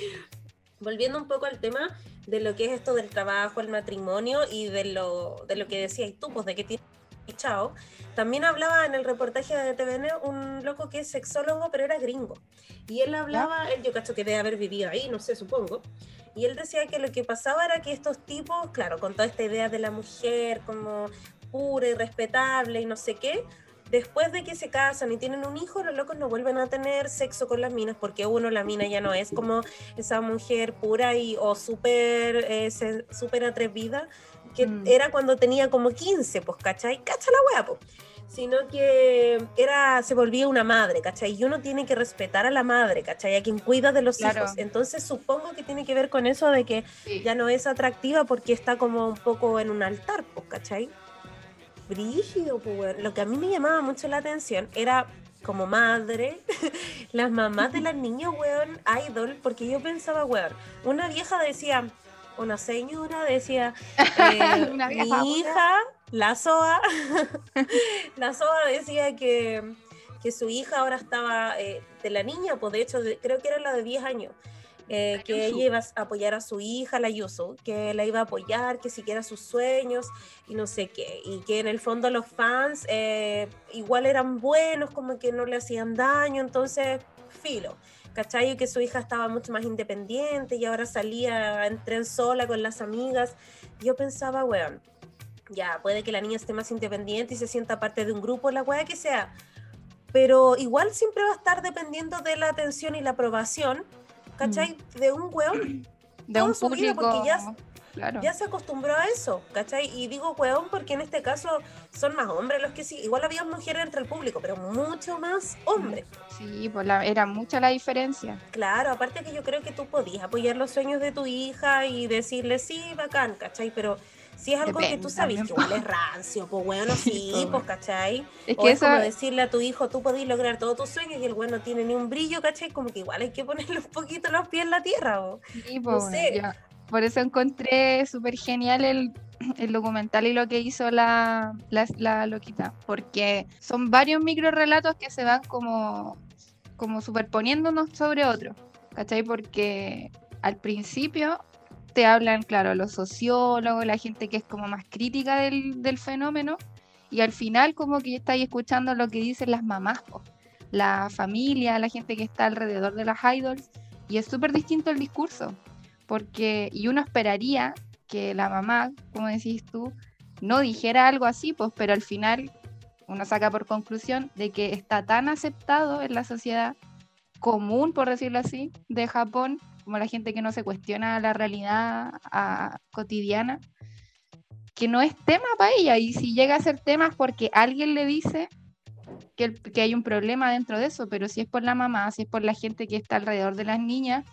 Volviendo un poco al tema de lo que es esto del trabajo, el matrimonio y de lo, de lo que decías tú, pues de que tienes chao. También hablaba en el reportaje de TVN un loco que es sexólogo, pero era gringo. Y él hablaba, él yo cacho que debe haber vivido ahí, no sé, supongo. Y él decía que lo que pasaba era que estos tipos, claro, con toda esta idea de la mujer como pura y respetable y no sé qué, después de que se casan y tienen un hijo, los locos no vuelven a tener sexo con las minas porque uno, la mina ya no es como esa mujer pura y o súper eh, super atrevida que mm. era cuando tenía como 15, pues, ¿cachai? Cacha la wea, pues sino que era, se volvía una madre, ¿cachai? Y uno tiene que respetar a la madre, ¿cachai? A quien cuida de los hijos. Entonces supongo que tiene que ver con eso de que ya no es atractiva porque está como un poco en un altar, pues, ¿cachai? Brígido, pues, Lo que a mí me llamaba mucho la atención era como madre, las mamás de las niñas, weón, idol, porque yo pensaba, weón, una vieja decía, una señora decía, eh, mi hija, la SOA, la SOA decía que, que, su hija ahora estaba eh, de la niña, pues de hecho creo que era la de 10 años. Eh, que ella iba a apoyar a su hija, la Yusu, que la iba a apoyar, que siguiera sus sueños y no sé qué, y que en el fondo los fans igual eran buenos, como que no le hacían daño, entonces, filo. ¿Cachai? Que su hija estaba mucho más independiente y ahora salía en tren sola con las amigas. Yo pensaba, weón, ya, puede que la niña esté más independiente y se sienta parte de un grupo, la weá que sea, pero igual siempre va a estar dependiendo de la atención y la aprobación, ¿cachai? Mm. De un weón. De un público. porque ya, ya se acostumbró a eso, ¿cachai? Y digo weón porque en este caso son más hombres los que sí. Igual había mujeres entre el público, pero mucho más hombres. Sí, pues era mucha la diferencia. Claro, aparte que yo creo que tú podías apoyar los sueños de tu hija y decirle, sí, bacán, ¿cachai? Pero si es algo que tú sabes que igual es rancio, pues bueno, sí, pues, ¿cachai? Es que o es como decirle a tu hijo, tú podés lograr todos tus sueños y el bueno no tiene ni un brillo, ¿cachai? Como que igual hay que ponerle un poquito los pies en la tierra, ¿o? Sí, pues, no sé. Por eso encontré súper genial el, documental y lo que hizo la, la, loquita, porque son varios micro relatos que se van como, como superponiendo unos sobre otros, ¿cachai? Porque al principio te hablan, claro, los sociólogos, la gente que es como más crítica del, del fenómeno, y al final como que estáis escuchando lo que dicen las mamás, la familia, la gente que está alrededor de las idols, y es súper distinto el discurso porque, y uno esperaría que la mamá, como decís tú, no dijera algo así, pues, pero al final uno saca por conclusión de que está tan aceptado en la sociedad común, por decirlo así, de Japón, como la gente que no se cuestiona la realidad cotidiana, que no es tema para ella. Y si llega a ser tema es porque alguien le dice que, que hay un problema dentro de eso, pero si es por la mamá, si es por la gente que está alrededor de las niñas,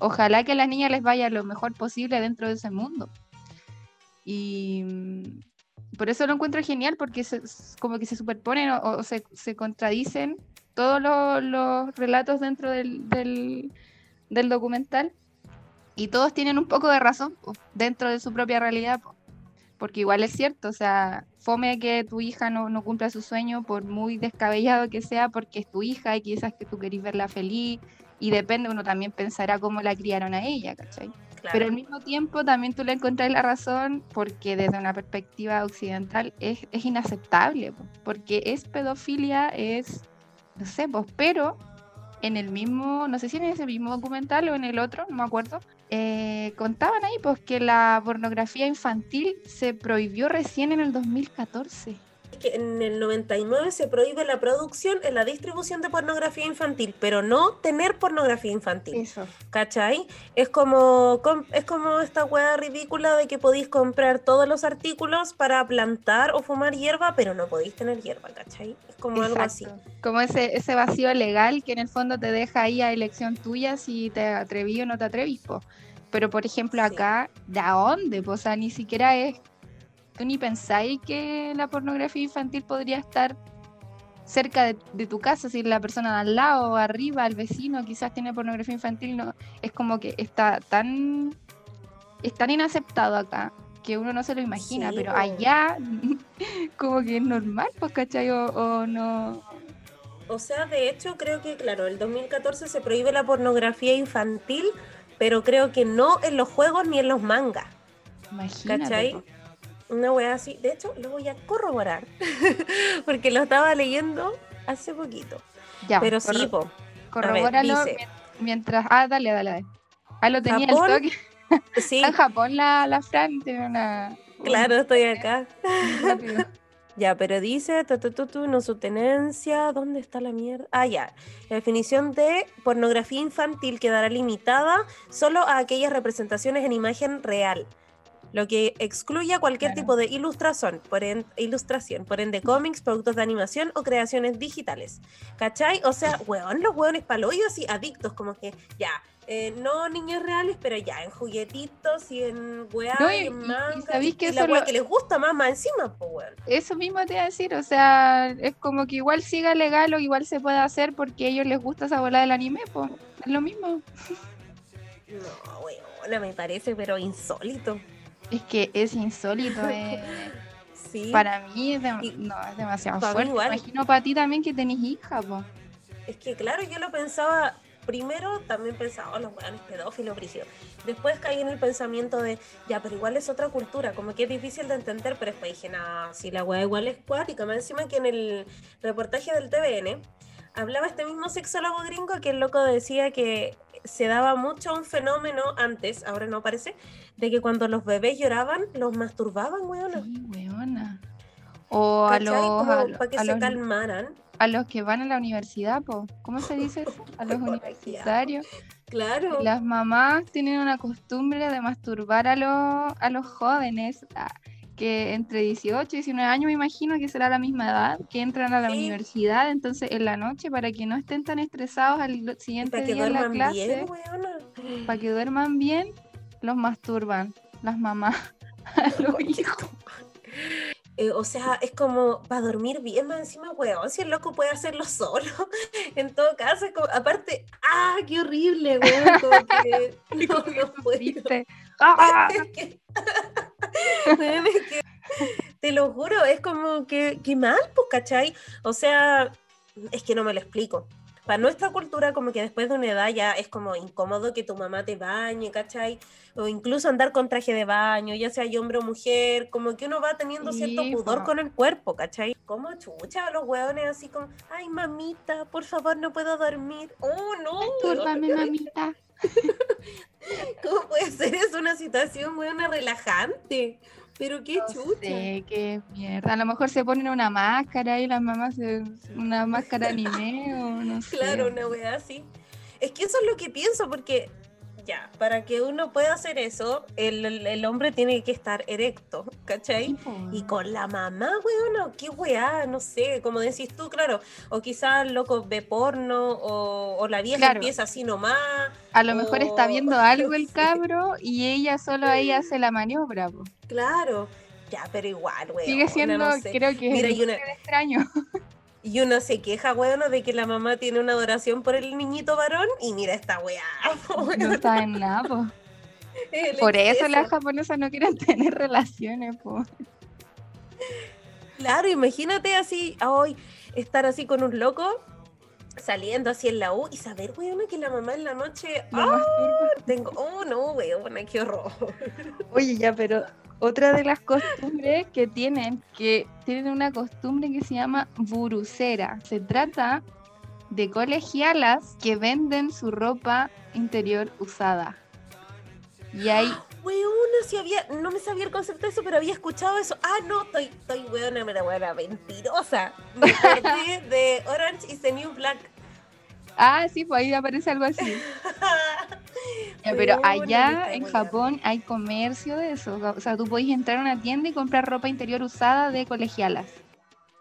ojalá que a las niñas les vaya lo mejor posible dentro de ese mundo. Y mm, por eso lo encuentro genial, porque como que se superponen o, se, contradicen todos los, relatos dentro del, del, documental y todos tienen un poco de razón dentro de su propia realidad, porque igual es cierto, o sea, fome que tu hija no, no cumpla su sueño por muy descabellado que sea, porque es tu hija y quizás que tú querís verla feliz y depende, uno también pensará cómo la criaron a ella, ¿cachai? Pero al mismo tiempo también tú le encontrás la razón porque desde una perspectiva occidental es, es inaceptable, porque es pedofilia, es, no sé, pues, pero en el mismo, no sé si en ese mismo documental o en el otro, no me acuerdo, eh, contaban ahí pues que la pornografía infantil se prohibió recién en el 2014 que en el 99 se prohíbe la producción en la distribución de pornografía infantil, pero no tener pornografía infantil. Eso. ¿Cachai? Es como, es como esta hueá ridícula de que podéis comprar todos los artículos para plantar o fumar hierba, pero no podéis tener hierba, ¿cachai? Es como algo así. Como ese, ese vacío legal que en el fondo te deja ahí a elección tuya si te atreví o no te atrevís, Pero por ejemplo acá, ¿de dónde? O sea, ni siquiera es ni pensáis que la pornografía infantil podría estar cerca de, tu casa, si la persona de al lado, arriba, el vecino, quizás tiene pornografía infantil, no, es como que está tan, es tan inaceptado acá que uno no se lo imagina, pero allá como que es normal, pues, ¿cachai? O, no... O sea, de hecho, creo que, claro, el 2014 se prohíbe la pornografía infantil, pero creo que no en los juegos ni en los mangas. Imagínate. ¿Cachai? Una wea así. De hecho, lo voy a corroborar. porque lo estaba leyendo hace poquito. Ya, Pero sí, po. Corrobóralo mientras. Ah, dale, dale, dale. Ah, lo tenía el toque. Sí. en Japón la, la Fran tiene una. Claro, estoy acá. Ya, pero dice, tu, no su tenencia, ¿dónde está la mierda? Ah, ya. La definición de pornografía infantil quedará limitada solo a aquellas representaciones en imagen real, lo que excluye cualquier tipo de ilustración por, ilustración, por ende cómics, productos de animación o creaciones digitales. ¿Cachai? O sea, weón, los weones paloyos y adictos, como que ya, eh, no niños reales, pero ya, en juguetitos y en weá, y, en manga. Y, que eso la que les gusta más, más encima, pues weón. Eso mismo te iba a decir, o sea, es como que igual siga legal o igual se puede hacer porque a ellos les gusta esa bola del anime, pues. Es lo mismo. No, weón, me parece, pero insólito. Es que es insólito. Eh. sí. Para mí es, demasiado fuerte. Imagino para ti también que tenés hija, po. Es que claro, yo lo pensaba. Primero también pensaba, oh, los weones pedófilos, brígidos. Después caí en el pensamiento de, ya, pero igual es otra cultura, como que es difícil de entender, pero después dije, nada, si la weá igual es cuática. Más encima que en el reportaje del TVN hablaba este mismo sexólogo gringo que el loco decía que se daba mucho un fenómeno antes, ahora no parece, de que cuando los bebés lloraban, los masturbaban, weona. Sí, weona. O a los. para que se calmaran. A los que van a la universidad, po. ¿cómo se dice? A los universitarios. Claro. Las mamás tienen una costumbre de masturbar a, los, a los jóvenes. Ah, que entre 18 y 19 años me imagino que será la misma edad, que entran a la universidad, entonces en la noche para que no estén tan estresados al siguiente día en la clase, para que duerman bien, los masturban las mamás a los hijos. Eh, o sea, es como para dormir bien más encima, weón. Si el loco puede hacerlo solo, en todo caso, aparte, ¡ah, qué horrible, weón! Como que no, no puedo. ¡Ah! te lo juro, es como que, que mal, pues, ¿cachai? O sea, es que no me lo explico para nuestra cultura como que después de una edad ya es como incómodo que tu mamá te bañe, ¿cachai? O incluso andar con traje de baño, ya sea hombre o mujer, como que uno va teniendo cierto pudor con el cuerpo, ¿cachai? Como chucha los hueones así como, ay mamita, por favor no puedo dormir. Oh no. Discúlpame mamita. ¿Cómo puede ser? Es una situación muy relajante. Pero qué chucha. qué mierda. A lo mejor se ponen una máscara y las mamás una máscara anime o no sé. Claro, una wea así. Es que eso es lo que pienso, porque ya, para que uno pueda hacer eso, el, el- hombre tiene que estar erecto, ¿cachai? Y con la mamá, weón, qué weá, no sé, como decís tú, claro. O quizás loco ve porno, o, o la vieja Claro. empieza así nomás. A lo mejor está viendo algo el cabro y ella solo ahí hace la maniobra. po. Claro. Ya, pero igual, weón. Sigue siendo, no sé. creo que Mira, es una- extraño. Y uno se queja, weón, de que la mamá tiene una adoración por el niñito varón. Y mira esta weá. weón, No está en nada, po. el Por eso las japonesas no quieren tener relaciones, po. Claro, imagínate así, hoy estar así con un loco, saliendo así en la U y saber, weón, que la mamá en la noche. Lo ¡Ah! masturba. Tengo. Oh, no, weón, qué horror. Oye, ya, pero otra de las costumbres que tienen, que tienen una costumbre que se llama burucera. Se trata de colegialas que venden su ropa interior usada. Y hay, Weón, si había. No me sabía el concepto de eso, pero había escuchado eso. Ah, no, estoy, estoy weona, mira, weona, mentirosa. Me de Orange is the New Black. Ah, sí, pues ahí aparece algo así. Ya, pero allá en. Japón hay comercio de eso. O sea, tú podés entrar a una tienda y comprar ropa interior usada de colegialas.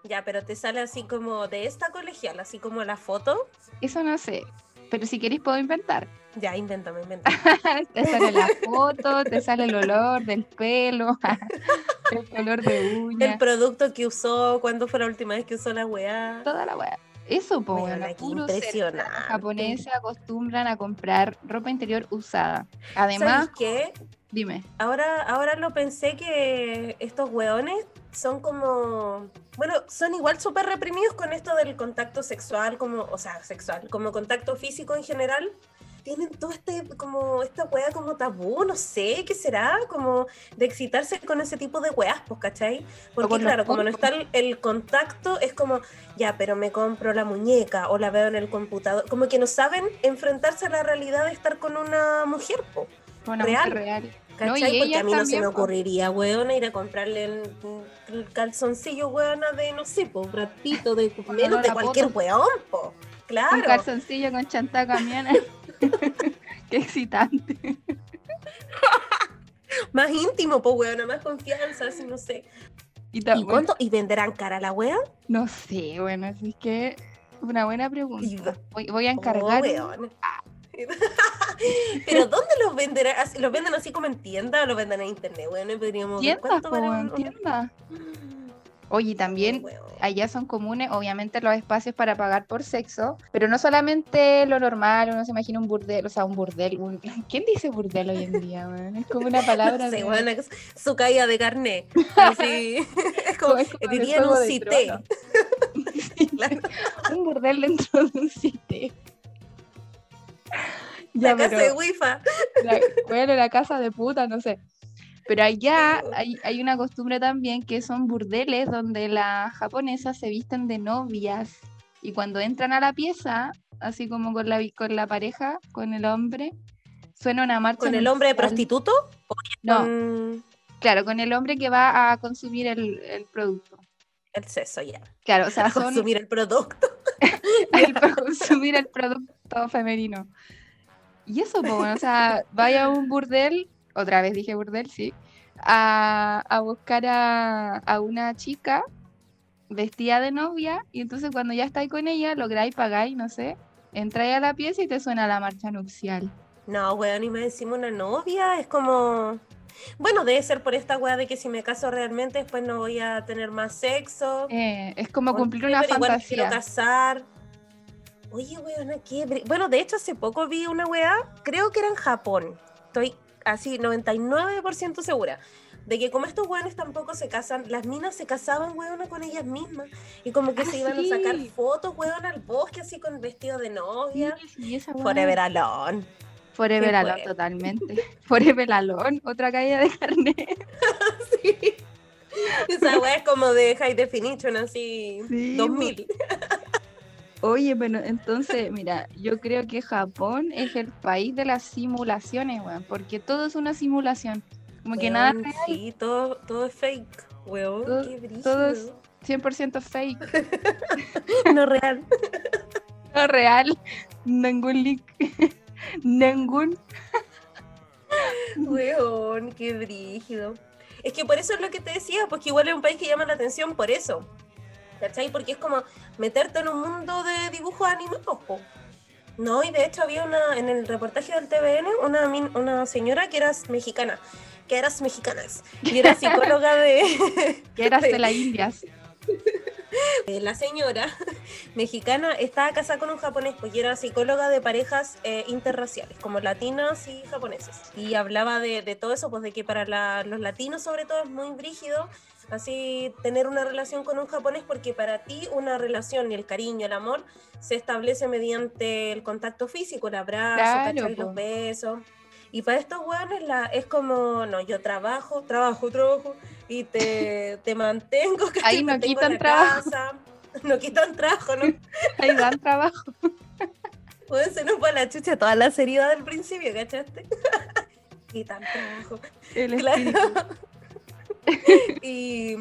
Ya, pero te sale así como de esta colegial, así como la foto. Eso no sé. Pero si queréis puedo inventar. Ya, invéntame, invéntame. te sale la foto, te sale el olor del pelo, el color de uña, El producto que usó, cuándo fue la última vez que usó la weá. toda la weá. Eso, puro ser. impresionante. Japoneses acostumbran a comprar ropa interior usada. Además, ¿Sabes qué? dime, Ahora, ahora lo pensé que estos weones son como. Bueno, son igual súper reprimidos con esto del contacto sexual, como, o sea, sexual, como contacto físico en general. Tienen todo este, como, esta wea como tabú, no sé, ¿qué será? Como de excitarse con ese tipo de weas, pues, ¿cachai? Porque los claro, como no está el, el contacto, es como, ya, pero me compro la muñeca o la veo en el computador. Como que no saben enfrentarse a la realidad de estar con una mujer, una Real. mujer real. No, ¿Cachai? y Porque a mí no se me ocurriría, weona, ir a comprarle el, el calzoncillo, weona, de, no sé, po, ratito, de menos de cualquier poto. weón, po. Un Claro. calzoncillo con chanta camiona. Qué excitante. Más íntimo, po, weona, más confianza, así, no sé. Y, ta- ¿Y cuánto? ¿Y venderán cara la wea? No sé, bueno, así que una buena pregunta. Voy, voy a Oh, encargar. weona. Pero ¿dónde los venderán? ¿Los venden así como en tienda o los venden en internet? Bueno, podríamos ver cuánto po, en un- tiendas. Oye, también allá son comunes, obviamente, los espacios para pagar por sexo, pero no solamente lo normal, uno se imagina un burdel, o sea, un burdel. un- ¿Quién dice burdel hoy en día, weón? Es como una palabra No sé, de- su caída de carné. Así. es como, Es como Juego un cité. Claro. un burdel dentro de un. Ya, La casa pero- de Wifa. la, bueno, la casa de puta, no sé. Pero allá hay, hay una costumbre también que son burdeles donde las japonesas se visten de novias y cuando entran a la pieza, así como con la, con la pareja, con el hombre, suena una marcha. ¿Con el hombre de prostituto? No, Con claro, con el hombre que va a consumir el, el producto. el sexo ya. Claro, o sea, A son consumir el producto. el consumir el producto femenino. Y eso, pues, bueno, o sea, vaya a un burdel, otra vez dije burdel, sí, a, a buscar a, a una chica vestida de novia, y entonces cuando ya estáis con ella, lográis, pagáis, no sé, entráis a la pieza y te suena la marcha nupcial. No, weón, y me decimos una novia, es como... Bueno, debe ser por esta weá de que si me caso realmente después no voy a tener más sexo. Eh, es como cumplir una pero igual me quiero fantasía. casar. Oye, weón, bri- Bueno, de hecho hace poco vi una weá, creo que era en Japón. Estoy así 99% segura. De que como estos weones tampoco se casan, las minas se casaban, weona, con ellas mismas. Y como que Ah, se iban a sacar fotos, weón, al bosque así con vestido de novia. Sí, sí. Forever alone. Forever Alone, totalmente. Forever Alone, otra caída de carnet. Sí. Esa weá es como de high definition, así Sí, 2000. Oye, pero entonces, mira, yo creo que Japón es el país de las simulaciones, weón, porque todo es una simulación. Como que nada real, Sí, todo, todo es fake, weón. Todo- qué brígido. todo es 100% fake, no real. no real, ningún link, ningún. Weón, qué brígido. Es que por eso es lo que te decía, porque igual es un país que llama la atención por eso. ¿Cachai? Porque es como meterte en un mundo de dibujos animados, po. No, y de hecho había una, en el reportaje del TVN, una, una señora que era mexicana, que eras mexicanas, y era psicóloga de, Que eras Sí. de las Indias. La señora mexicana estaba casada con un japonés, pues y era psicóloga de parejas eh, interraciales, como latinas y japoneses. Y hablaba de, de todo eso, pues de que para la- los latinos sobre todo es muy brígido así tener una relación con un japonés porque para ti una relación y el cariño, el amor se establece mediante el contacto físico, el abrazo, Claro, los besos. Y para estos hueones la, es como, no, yo trabajo, trabajo, trabajo y te, te mantengo. ¿cachai? Ahí no Mantengo quitan trabajo. casa, no quitan trabajo, ¿no? Ahí dan trabajo. Bueno, se nos fue la chucha toda la seriedad del principio, ¿cachaste? quitan trabajo. El Claro. Y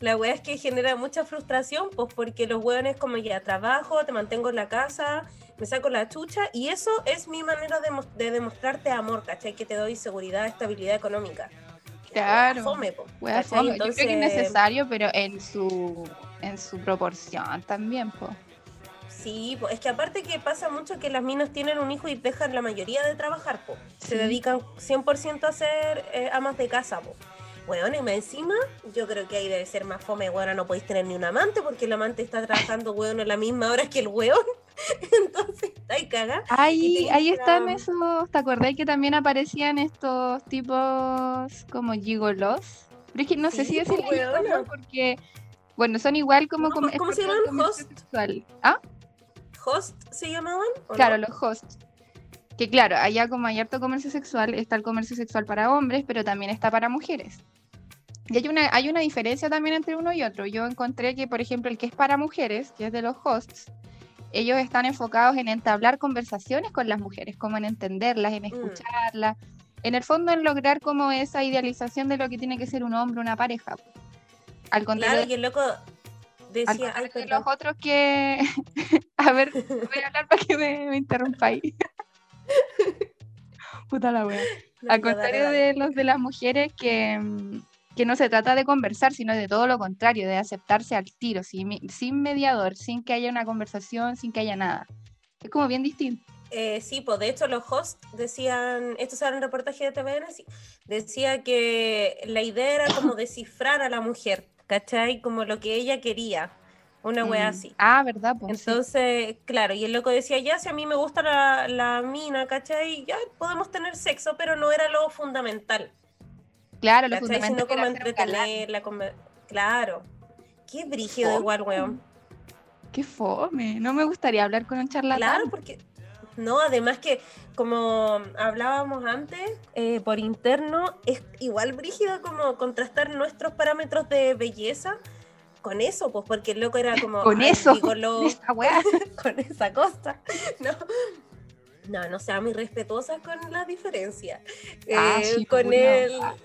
la wea es que genera mucha frustración, pues porque los hueones como ya trabajo, te mantengo en la casa, me saco la chucha, y eso es mi manera de, de demostrarte amor, ¿cachai? Que te doy seguridad, estabilidad económica. Claro. Fome, po, Wea ¿cachai? fome. Yo creo que es necesario, pero en su en su proporción también, po. Sí, es que aparte que pasa mucho que las minas tienen un hijo y dejan la mayoría de trabajar, po. Sí. Se dedican 100% a ser eh, amas de casa, po. Bueno, y más encima, yo creo que ahí debe ser más fome, bueno, no podéis tener ni un amante porque el amante está trabajando, weón, a la misma hora que el weón. Entonces, ahí caga. Ahí, ahí están esos, ¿te acordás que también aparecían estos tipos como gigolos? Pero es que no sé si pues, decirle weona. gigolos porque, bueno, son igual como... No, como ¿cómo se llaman? Host. sexual. ¿Ah? ¿Host se llamaban? ¿o Claro, no? los hosts. Que claro, allá como hay harto comercio sexual, está el comercio sexual para hombres, pero también está para mujeres. Y hay una, hay una diferencia también entre uno y otro. Yo encontré que, por ejemplo, el que es para mujeres, que es de los hosts, ellos están enfocados en entablar conversaciones con las mujeres, como en entenderlas, en escucharlas, en el fondo en lograr como esa idealización de lo que tiene que ser un hombre, una pareja. Al contrario, Claro, y el loco al decía, ay, contrario de perdón. los otros que... a ver, voy a hablar para que me, me interrumpáis. Puta la wea. Al contrario de los de las mujeres que, mm, que no se trata de conversar, sino de todo lo contrario, de aceptarse al tiro, sin, sin mediador, sin que haya una conversación, sin que haya nada. Es como bien distinto. Eh, sí, pues de hecho los hosts decían, esto en un reportaje de TVN, decía que la idea era como descifrar a la mujer, ¿cachai? Como lo que ella quería, una wea Mm. así. Ah, ¿verdad? Pues, sí. Entonces, claro, y el loco decía, ya, si a mí me gusta la, la mina, ¿cachai? Ya podemos tener sexo, pero no era lo fundamental, claro, lo ¿cachai? fundamental Sino como entretenerla, conver- claro. Qué brígido Fome. igual, weón. Qué fome. No me gustaría hablar con un charlatán. Claro, porque no, además que como hablábamos antes eh, por interno, es igual brígido como contrastar nuestros parámetros de belleza con eso, pues porque el loco era como Con eso, Esta wea. con esa cosa. No. No, no sean muy respetuosas con la diferencia. Ah, Eh, sí, con culiao.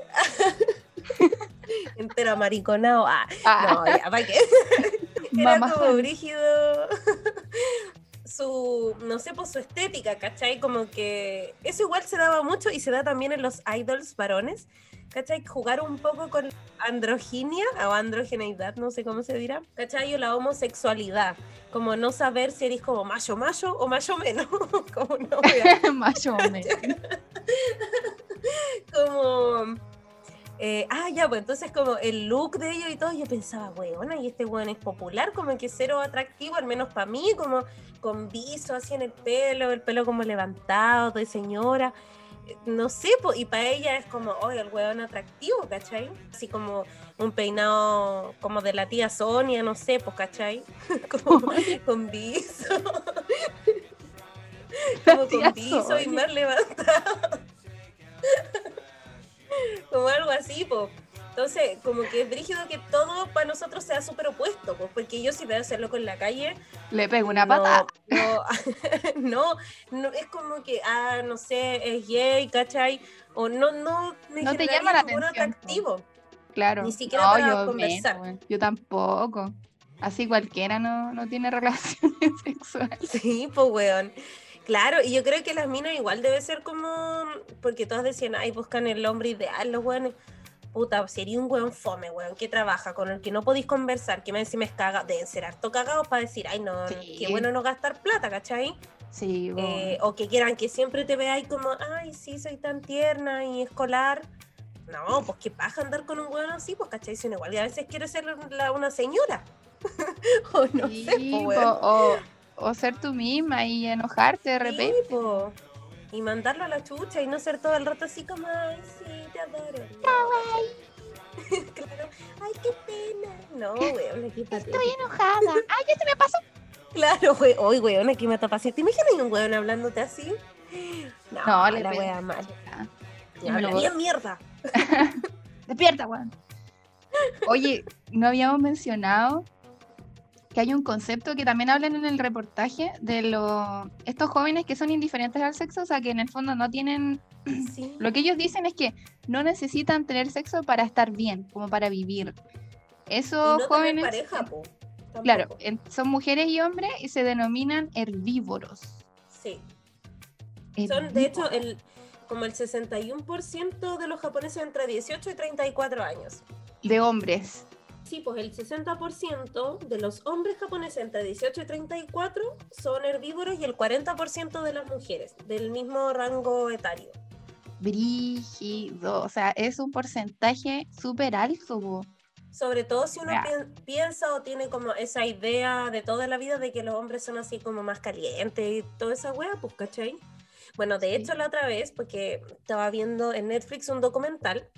el entero mariconado. Ah, Ah, no, ya, ¿para qué? Era Mamá como brígido su, no sé, pues su estética, ¿cachai? Como que eso igual se daba mucho y se da también en los idols varones, ¿cachai? Jugar un poco con androginia o androgeneidad, no sé cómo se dirá, ¿cachai? O la homosexualidad, como no saber si eres como macho macho o macho menos, como no wea. Más o menos. como eh, ah ya pues entonces como el look de ellos y todo yo pensaba weona y este weón es popular como que cero atractivo al menos para mí como con viso así en el pelo el pelo como levantado de señora no sé po, y para ella es como oye el weón atractivo ¿cachai? así como un peinado como de la tía Sonia no sé pues ¿cachai? como con viso como con viso y más levantado como algo así, po. Entonces, como que es brígido que todo para nosotros sea súper opuesto, pues, porque yo si veo ese loco en la calle, Le pego una no, pata. No, no, no, es como que, ah, no sé, es gay, ¿cachai? O no, no me No te llama la atención, po. atractivo. Claro. Ni siquiera no, para yo conversar. menos, yo tampoco. Así cualquiera no, no tiene relaciones sexuales. Sí, pues, weón. Claro, y yo creo que las minas igual debe ser como, porque todas decían, ay, buscan el hombre ideal, los weones. Puta, sería un weón fome, weón, que trabaja, con el que no podéis conversar, que me encima es caga, deben ser harto cagados para decir, ay, no, Sí. qué bueno no gastar plata, ¿cachai? Sí, bo. Eh, o que quieran que siempre te veáis como, ay, sí, soy tan tierna y escolar. No, pues qué paja andar con un weón así, pues, ¿cachai? Uno igual y a veces quiere ser la- una señora. o no Sí, sé, pues, weón. o, o ser tú misma y enojarte de repente. Sí, po. Y mandarlo a la chucha y no ser todo el rato así como, ay, sí, te adoro. No, claro, ay, qué pena. No, weón, qué patético. enojada. ¡Ay, ya se me pasó! Claro, güey. Hoy, weón, aquí me está pasando. ¿Te imaginas un weón hablándote así? No, No, le la wea mal. Ya me lo mierda. Despierta, weón. Oye, no habíamos mencionado que hay un concepto que también hablan en el reportaje de los estos jóvenes que son indiferentes al sexo, o sea, que en el fondo no tienen. Sí. Lo que ellos dicen es que no necesitan tener sexo para estar bien, como para vivir. Y Esos no jóvenes. pareja, po. Claro, son mujeres y hombres y se denominan herbívoros. Sí. Son, de hecho, el, como el 61% de los japoneses entre 18 y 34 años. de hombres. Sí, pues el 60% de los hombres japoneses entre 18 y 34 son herbívoros y el 40% de las mujeres del mismo rango etario. Brígido, o sea, es un porcentaje súper alto. Sobre todo si uno piensa o tiene como esa idea de toda la vida de que los hombres son así como más calientes y toda esa wea, pues, ¿cachai? Bueno, de Sí. hecho la otra vez, porque estaba viendo en Netflix un documental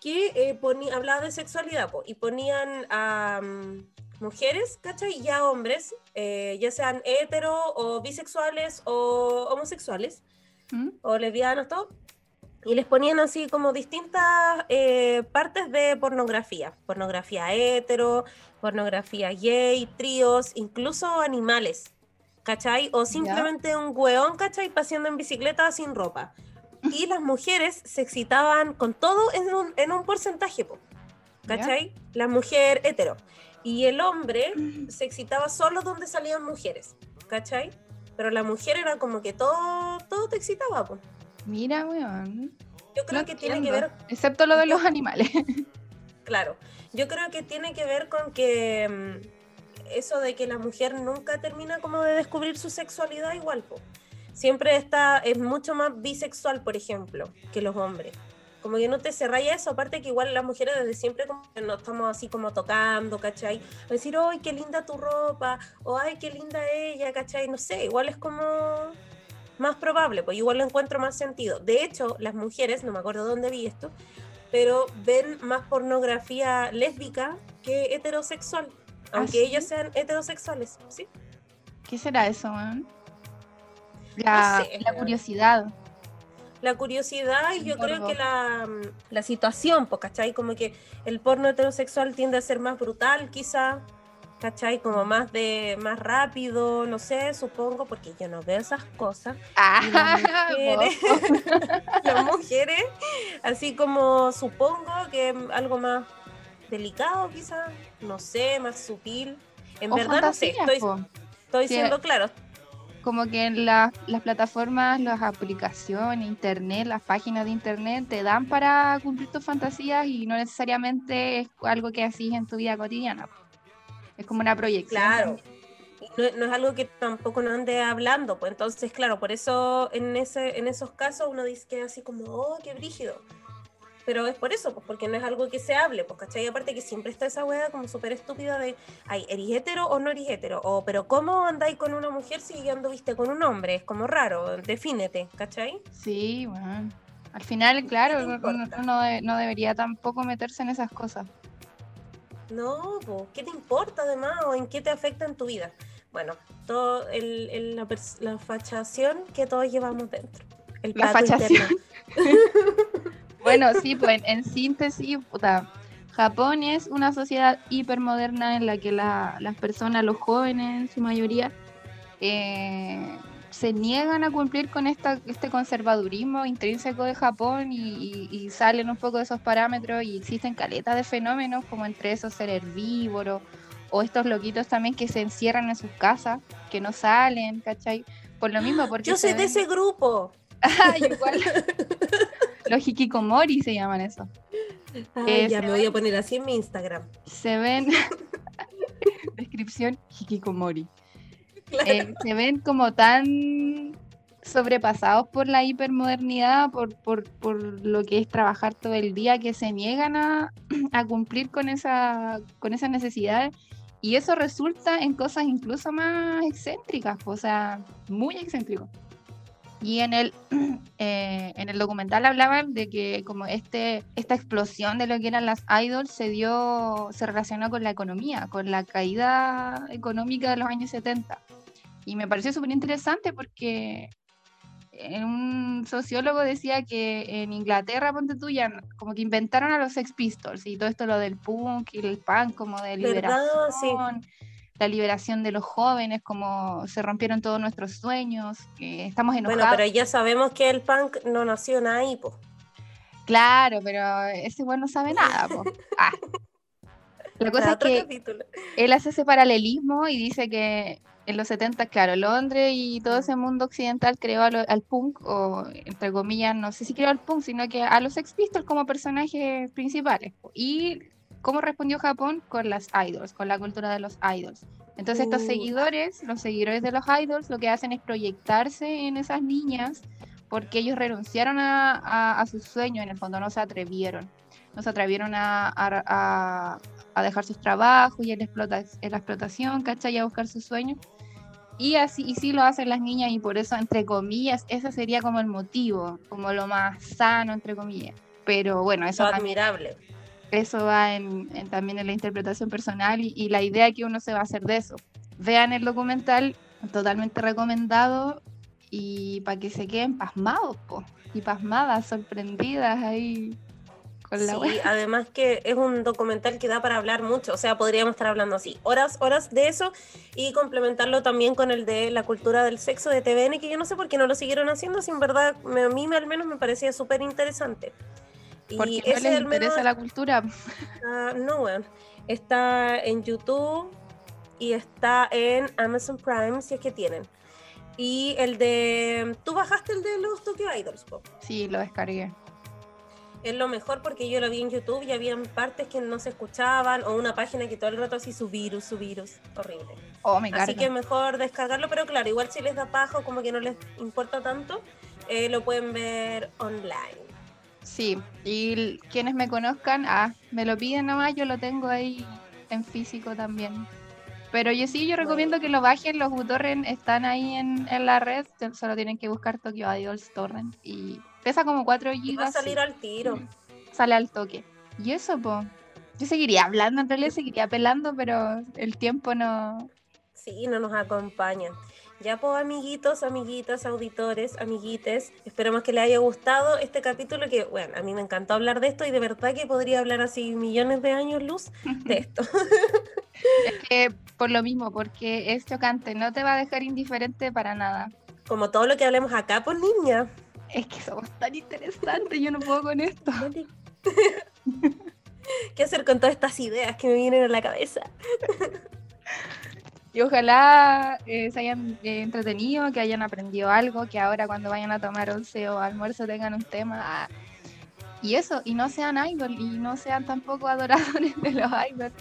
que eh, ponía, hablaba de sexualidad po, y ponían a mm, mujeres, ¿cachai? Y a hombres, eh, ya sean hetero o bisexuales o homosexuales ¿Mm? o lesbianos, todo. Y les ponían así como distintas eh, partes de pornografía. Pornografía hetero, pornografía gay, tríos, incluso animales. ¿Cachai? O simplemente un hueón, ¿cachai? Paseando en bicicleta sin ropa. Y las mujeres se excitaban con todo en un, en un porcentaje, po. ¿cachai? La mujer hetero. Y el hombre se excitaba solo donde salían mujeres, ¿cachai? Pero la mujer era como que todo, todo te excitaba, pues. Mira, weón. Yo creo No que tiene que ver, Excepto lo de los animales. claro, yo creo que tiene que ver con que mm, eso de que la mujer nunca termina como de descubrir su sexualidad igual, po. Siempre está, es mucho más bisexual, por ejemplo, que los hombres. Como que no te cerráis eso, aparte que igual las mujeres desde siempre como que nos estamos así como tocando, ¿cachai? A decir, ¡ay, qué linda tu ropa! O ¡ay, qué linda ella! ¿cachai? No sé, igual es como más probable, pues igual lo encuentro más sentido. De hecho, las mujeres, no me acuerdo dónde vi esto, pero ven más pornografía lésbica que heterosexual, ¿Ah, aunque sí? ellas sean heterosexuales, ¿sí? ¿Qué será eso, weón? La, sé, la curiosidad. La curiosidad y yo creo que la, mm, la situación, pues, ¿cachai? Como que el porno heterosexual tiende a ser más brutal, quizá, ¿cachai? Como más de más rápido, no sé, supongo, porque yo no veo esas cosas. Ah, mujeres. las mujeres, así como supongo que algo más delicado quizá, no sé, más sutil. En O verdad no sé, estoy, estoy siendo claro. Como que en la- las plataformas, las aplicaciones, internet, las páginas de internet te dan para cumplir tus fantasías y no necesariamente es algo que haces en tu vida cotidiana. Es como una proyección. Claro. No es algo que tampoco no ande hablando, pues entonces, claro, por eso en, ese, en esos casos uno dice que así como, oh, qué brígido. Pero es por eso, pues porque no es algo que se hable, pues, ¿cachai? Aparte que siempre está esa wea como súper estúpida de, ay, ¿eres hetero o no eres hetero? O, pero ¿cómo andáis con una mujer si ya anduviste con un hombre? Es como raro, defínete, ¿cachai? Sí, bueno. Al final, claro, uno, uno de- no debería tampoco meterse en esas cosas. No, pues, ¿qué te importa además o en qué te afecta en tu vida? Bueno, todo el, el- la, la fachación que todos llevamos dentro. El La fachación. Bueno, sí, pues en, en síntesis, puta, Japón es una sociedad hipermoderna en la que la- las personas, los jóvenes en su mayoría, eh, se niegan a cumplir con esta, este conservadurismo intrínseco de Japón y, y- y salen un poco de esos parámetros y existen caletas de fenómenos como entre esos ser herbívoros o estos loquitos también que se encierran en sus casas, que no salen, ¿cachai? Por lo mismo, porque. Yo soy de ese grupo. igual. Los hikikomori se llaman eso. ya me voy a poner así en mi Instagram. Se ven. Descripción hikikomori. Eh, se ven como tan sobrepasados por la hipermodernidad, por, por, lo que es trabajar todo el día, que se niegan a, a cumplir con, esa, con esas necesidades. Y eso resulta en cosas incluso más excéntricas, o sea, muy excéntrico. Y en el, eh, en el documental hablaban de que como este, esta explosión de lo que eran las idols se dio, se relacionó con la economía, con la caída económica de los años 70. Y me pareció súper interesante porque un sociólogo decía que en Inglaterra, ponte tú, como que inventaron a los Sex Pistols y todo esto lo del punk y el punk como de liberación, la liberación de los jóvenes, como se rompieron todos nuestros sueños, que estamos enojados. Bueno, pero ya sabemos que el punk no nació ahí, po. Claro, pero ese igual no sabe nada, po. Ah. La cosa es que él hace ese paralelismo y dice que en los 70, claro, Londres y todo ese mundo occidental creó al, punk, o entre comillas, no sé si creó al punk, sino que a los Sex Pistols como personajes principales. Y cómo respondió Japón con las idols, con la cultura de los idols. Entonces estos uh. seguidores, los seguidores de los idols, lo que hacen es proyectarse en esas niñas porque ellos renunciaron a, a, sus sueños, en el fondo no se atrevieron. No se atrevieron a, a dejar sus trabajos y en la, en la explotación, ¿cachai? a buscar sus sueños. Y así, y sí lo hacen las niñas y por eso, entre comillas, ese sería como el motivo, como lo más sano, entre comillas. Pero bueno, eso... Es admirable. Eso va en, también en la interpretación personal y, la idea que uno se va a hacer de eso. Vean el documental, totalmente recomendado y para que se queden pasmados y pasmadas, sorprendidas ahí sí, además que es un documental que da para hablar mucho, o sea, podríamos estar hablando así, horas, horas de eso y complementarlo también con el de la cultura del sexo de TVN, que yo no sé por qué no lo siguieron haciendo, sin verdad, a mí al menos me parecía súper interesante. Y qué no les interesa la cultura? Uh, no, bueno, está en YouTube y está en Amazon Prime, si es que tienen. Y el de... ¿Tú bajaste el de los Tokyo Idols, Pop? Sí, lo descargué es lo mejor porque yo lo vi en YouTube y habían partes que no se escuchaban o una página que todo el rato así su virus, su virus, horrible. Oh, me así que mejor descargarlo, pero claro, igual si les da paja o como que no les importa tanto, eh, lo pueden ver online. Sí, y quienes me conozcan, ah, me lo piden nomás, yo lo tengo ahí en físico también. Pero yo sí, yo recomiendo que lo bajen, los uTorrent están ahí en, en, la red, solo tienen que buscar Tokyo Idols Torrent y pesa como 4 GB. Va a salir al tiro. Sale al toque. Y eso, pues, yo seguiría hablando, en realidad seguiría apelando, pero el tiempo no... Sí, no nos acompaña. Ya pues amiguitos, amiguitas, auditores, amiguites, esperamos que les haya gustado este capítulo que, bueno, a mí me encantó hablar de esto y de verdad que podría hablar así millones de años luz de esto. es que por lo mismo, porque es chocante, no te va a dejar indiferente para nada. Como todo lo que hablemos acá, pues niña. Es que somos tan interesantes, yo no puedo con esto. ¿Qué hacer con todas estas ideas que me vienen a la cabeza? Y ojalá eh, se hayan eh, entretenido, que hayan aprendido algo, que ahora cuando vayan a tomar once o almuerzo tengan un tema. Y eso, y no sean idol, y no sean tampoco adoradores de los idols.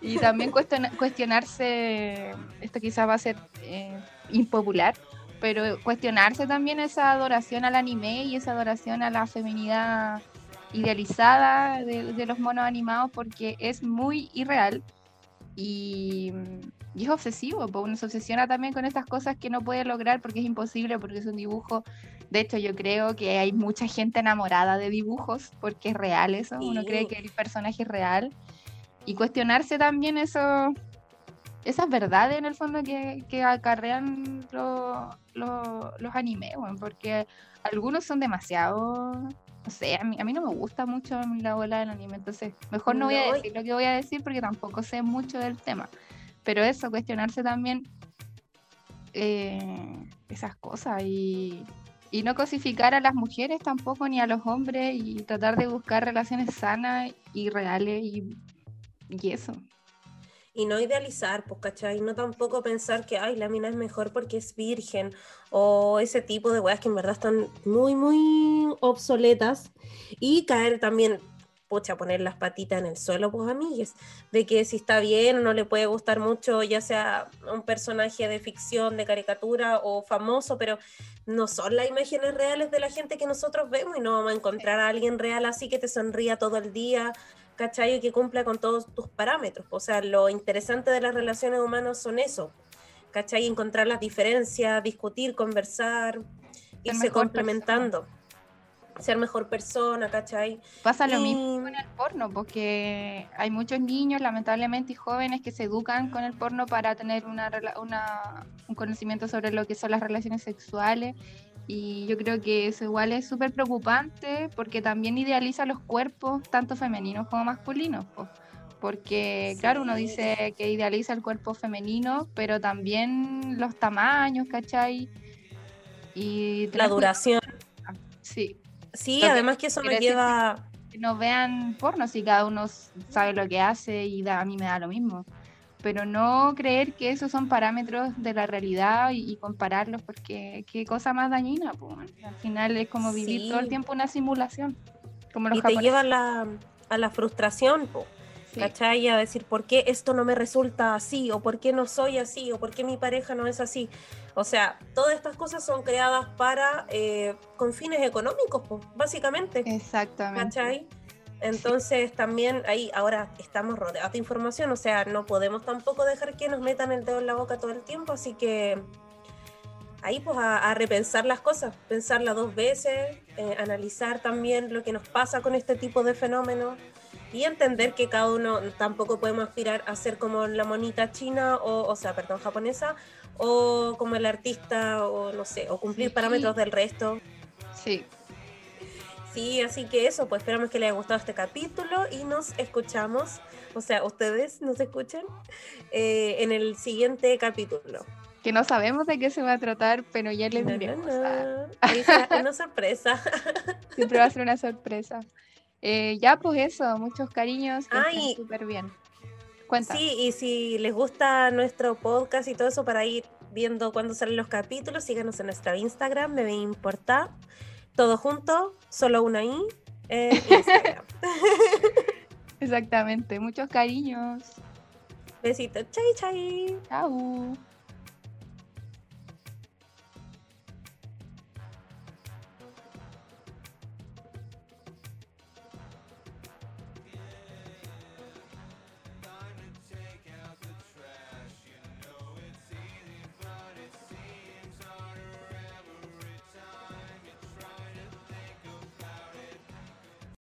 Y también cuestionarse, esto quizás va a ser eh, impopular, pero cuestionarse también esa adoración al anime y esa adoración a la feminidad idealizada de, los monos animados porque es muy irreal y, es obsesivo, porque uno se obsesiona también con estas cosas que no puede lograr porque es imposible, porque es un dibujo. De hecho, yo creo que hay mucha gente enamorada de dibujos porque es real eso, uno cree que el personaje es real y cuestionarse también eso esas verdades en el fondo que, que acarrean los animes, porque algunos son demasiado, no sé, a mí, a mí no me gusta mucho la bola del anime, entonces mejor no, voy a decir lo que voy a decir porque tampoco sé mucho del tema, pero eso, cuestionarse también eh, esas cosas y, y no cosificar a las mujeres tampoco ni a los hombres y tratar de buscar relaciones sanas y reales y, y eso. Y no idealizar, pues, ¿cachai? No tampoco pensar que, ay, la mina es mejor porque es virgen o ese tipo de weas que en verdad están muy, muy obsoletas y caer también, pucha, poner las patitas en el suelo, pues, amigues, de que si está bien no le puede gustar mucho, ya sea un personaje de ficción, de caricatura o famoso, pero no son las imágenes reales de la gente que nosotros vemos y no vamos a encontrar a alguien real así que te sonría todo el día ¿cachai? Que cumpla con todos tus parámetros. O sea, lo interesante de las relaciones humanas son eso, ¿cachai? Encontrar las diferencias, discutir, conversar, irse complementando. Ser mejor persona, ¿cachai? Pasa lo mismo con el porno, porque hay muchos niños, lamentablemente, y jóvenes que se educan con el porno para tener una, una, un conocimiento sobre lo que son las relaciones sexuales y yo creo que eso igual es súper preocupante porque también idealiza los cuerpos, tanto femeninos como masculinos. Porque, claro, uno dice que idealiza el cuerpo femenino, pero también los tamaños, ¿cachai? Y la duración. Sí. Sí, además que eso me lleva... Que no vean porno, si cada uno sabe lo que hace y a mí me da lo mismo pero no creer que esos son parámetros de la realidad y, compararlos, porque qué cosa más dañina, al final es como vivir todo el tiempo una simulación. Como y te lleva a la, a la frustración, ¿cachai? A decir, ¿por qué esto no me resulta así? ¿O por qué no soy así? ¿O por qué mi pareja no es así? O sea, todas estas cosas son creadas para, eh, con fines económicos, básicamente. Exactamente. ¿Cachai? Entonces también ahí ahora estamos rodeados de información, o sea, no podemos tampoco dejar que nos metan el dedo en la boca todo el tiempo, así que ahí pues a, repensar las cosas, pensarlas dos veces, eh, analizar también lo que nos pasa con este tipo de fenómenos y entender que cada uno tampoco podemos aspirar a ser como la monita china o, o sea, perdón, japonesa o como el artista o no sé, o cumplir parámetros del resto. Sí, Sí, así que eso, pues esperamos que les haya gustado este capítulo y nos escuchamos, o sea, ustedes nos escuchan eh, en el siguiente capítulo. Que no sabemos de qué se va a tratar, pero ya les diremos. una sorpresa. Siempre va a ser una sorpresa. Eh, ya, pues eso, muchos cariños, que súper bien. Cuenta. Sí, y si les gusta nuestro podcast y todo eso para ir viendo cuándo salen los capítulos, síganos en nuestro Instagram, me importa todo junto, solo una I, Instagram. Exactamente, muchos cariños. Besitos, chai chai. Chao.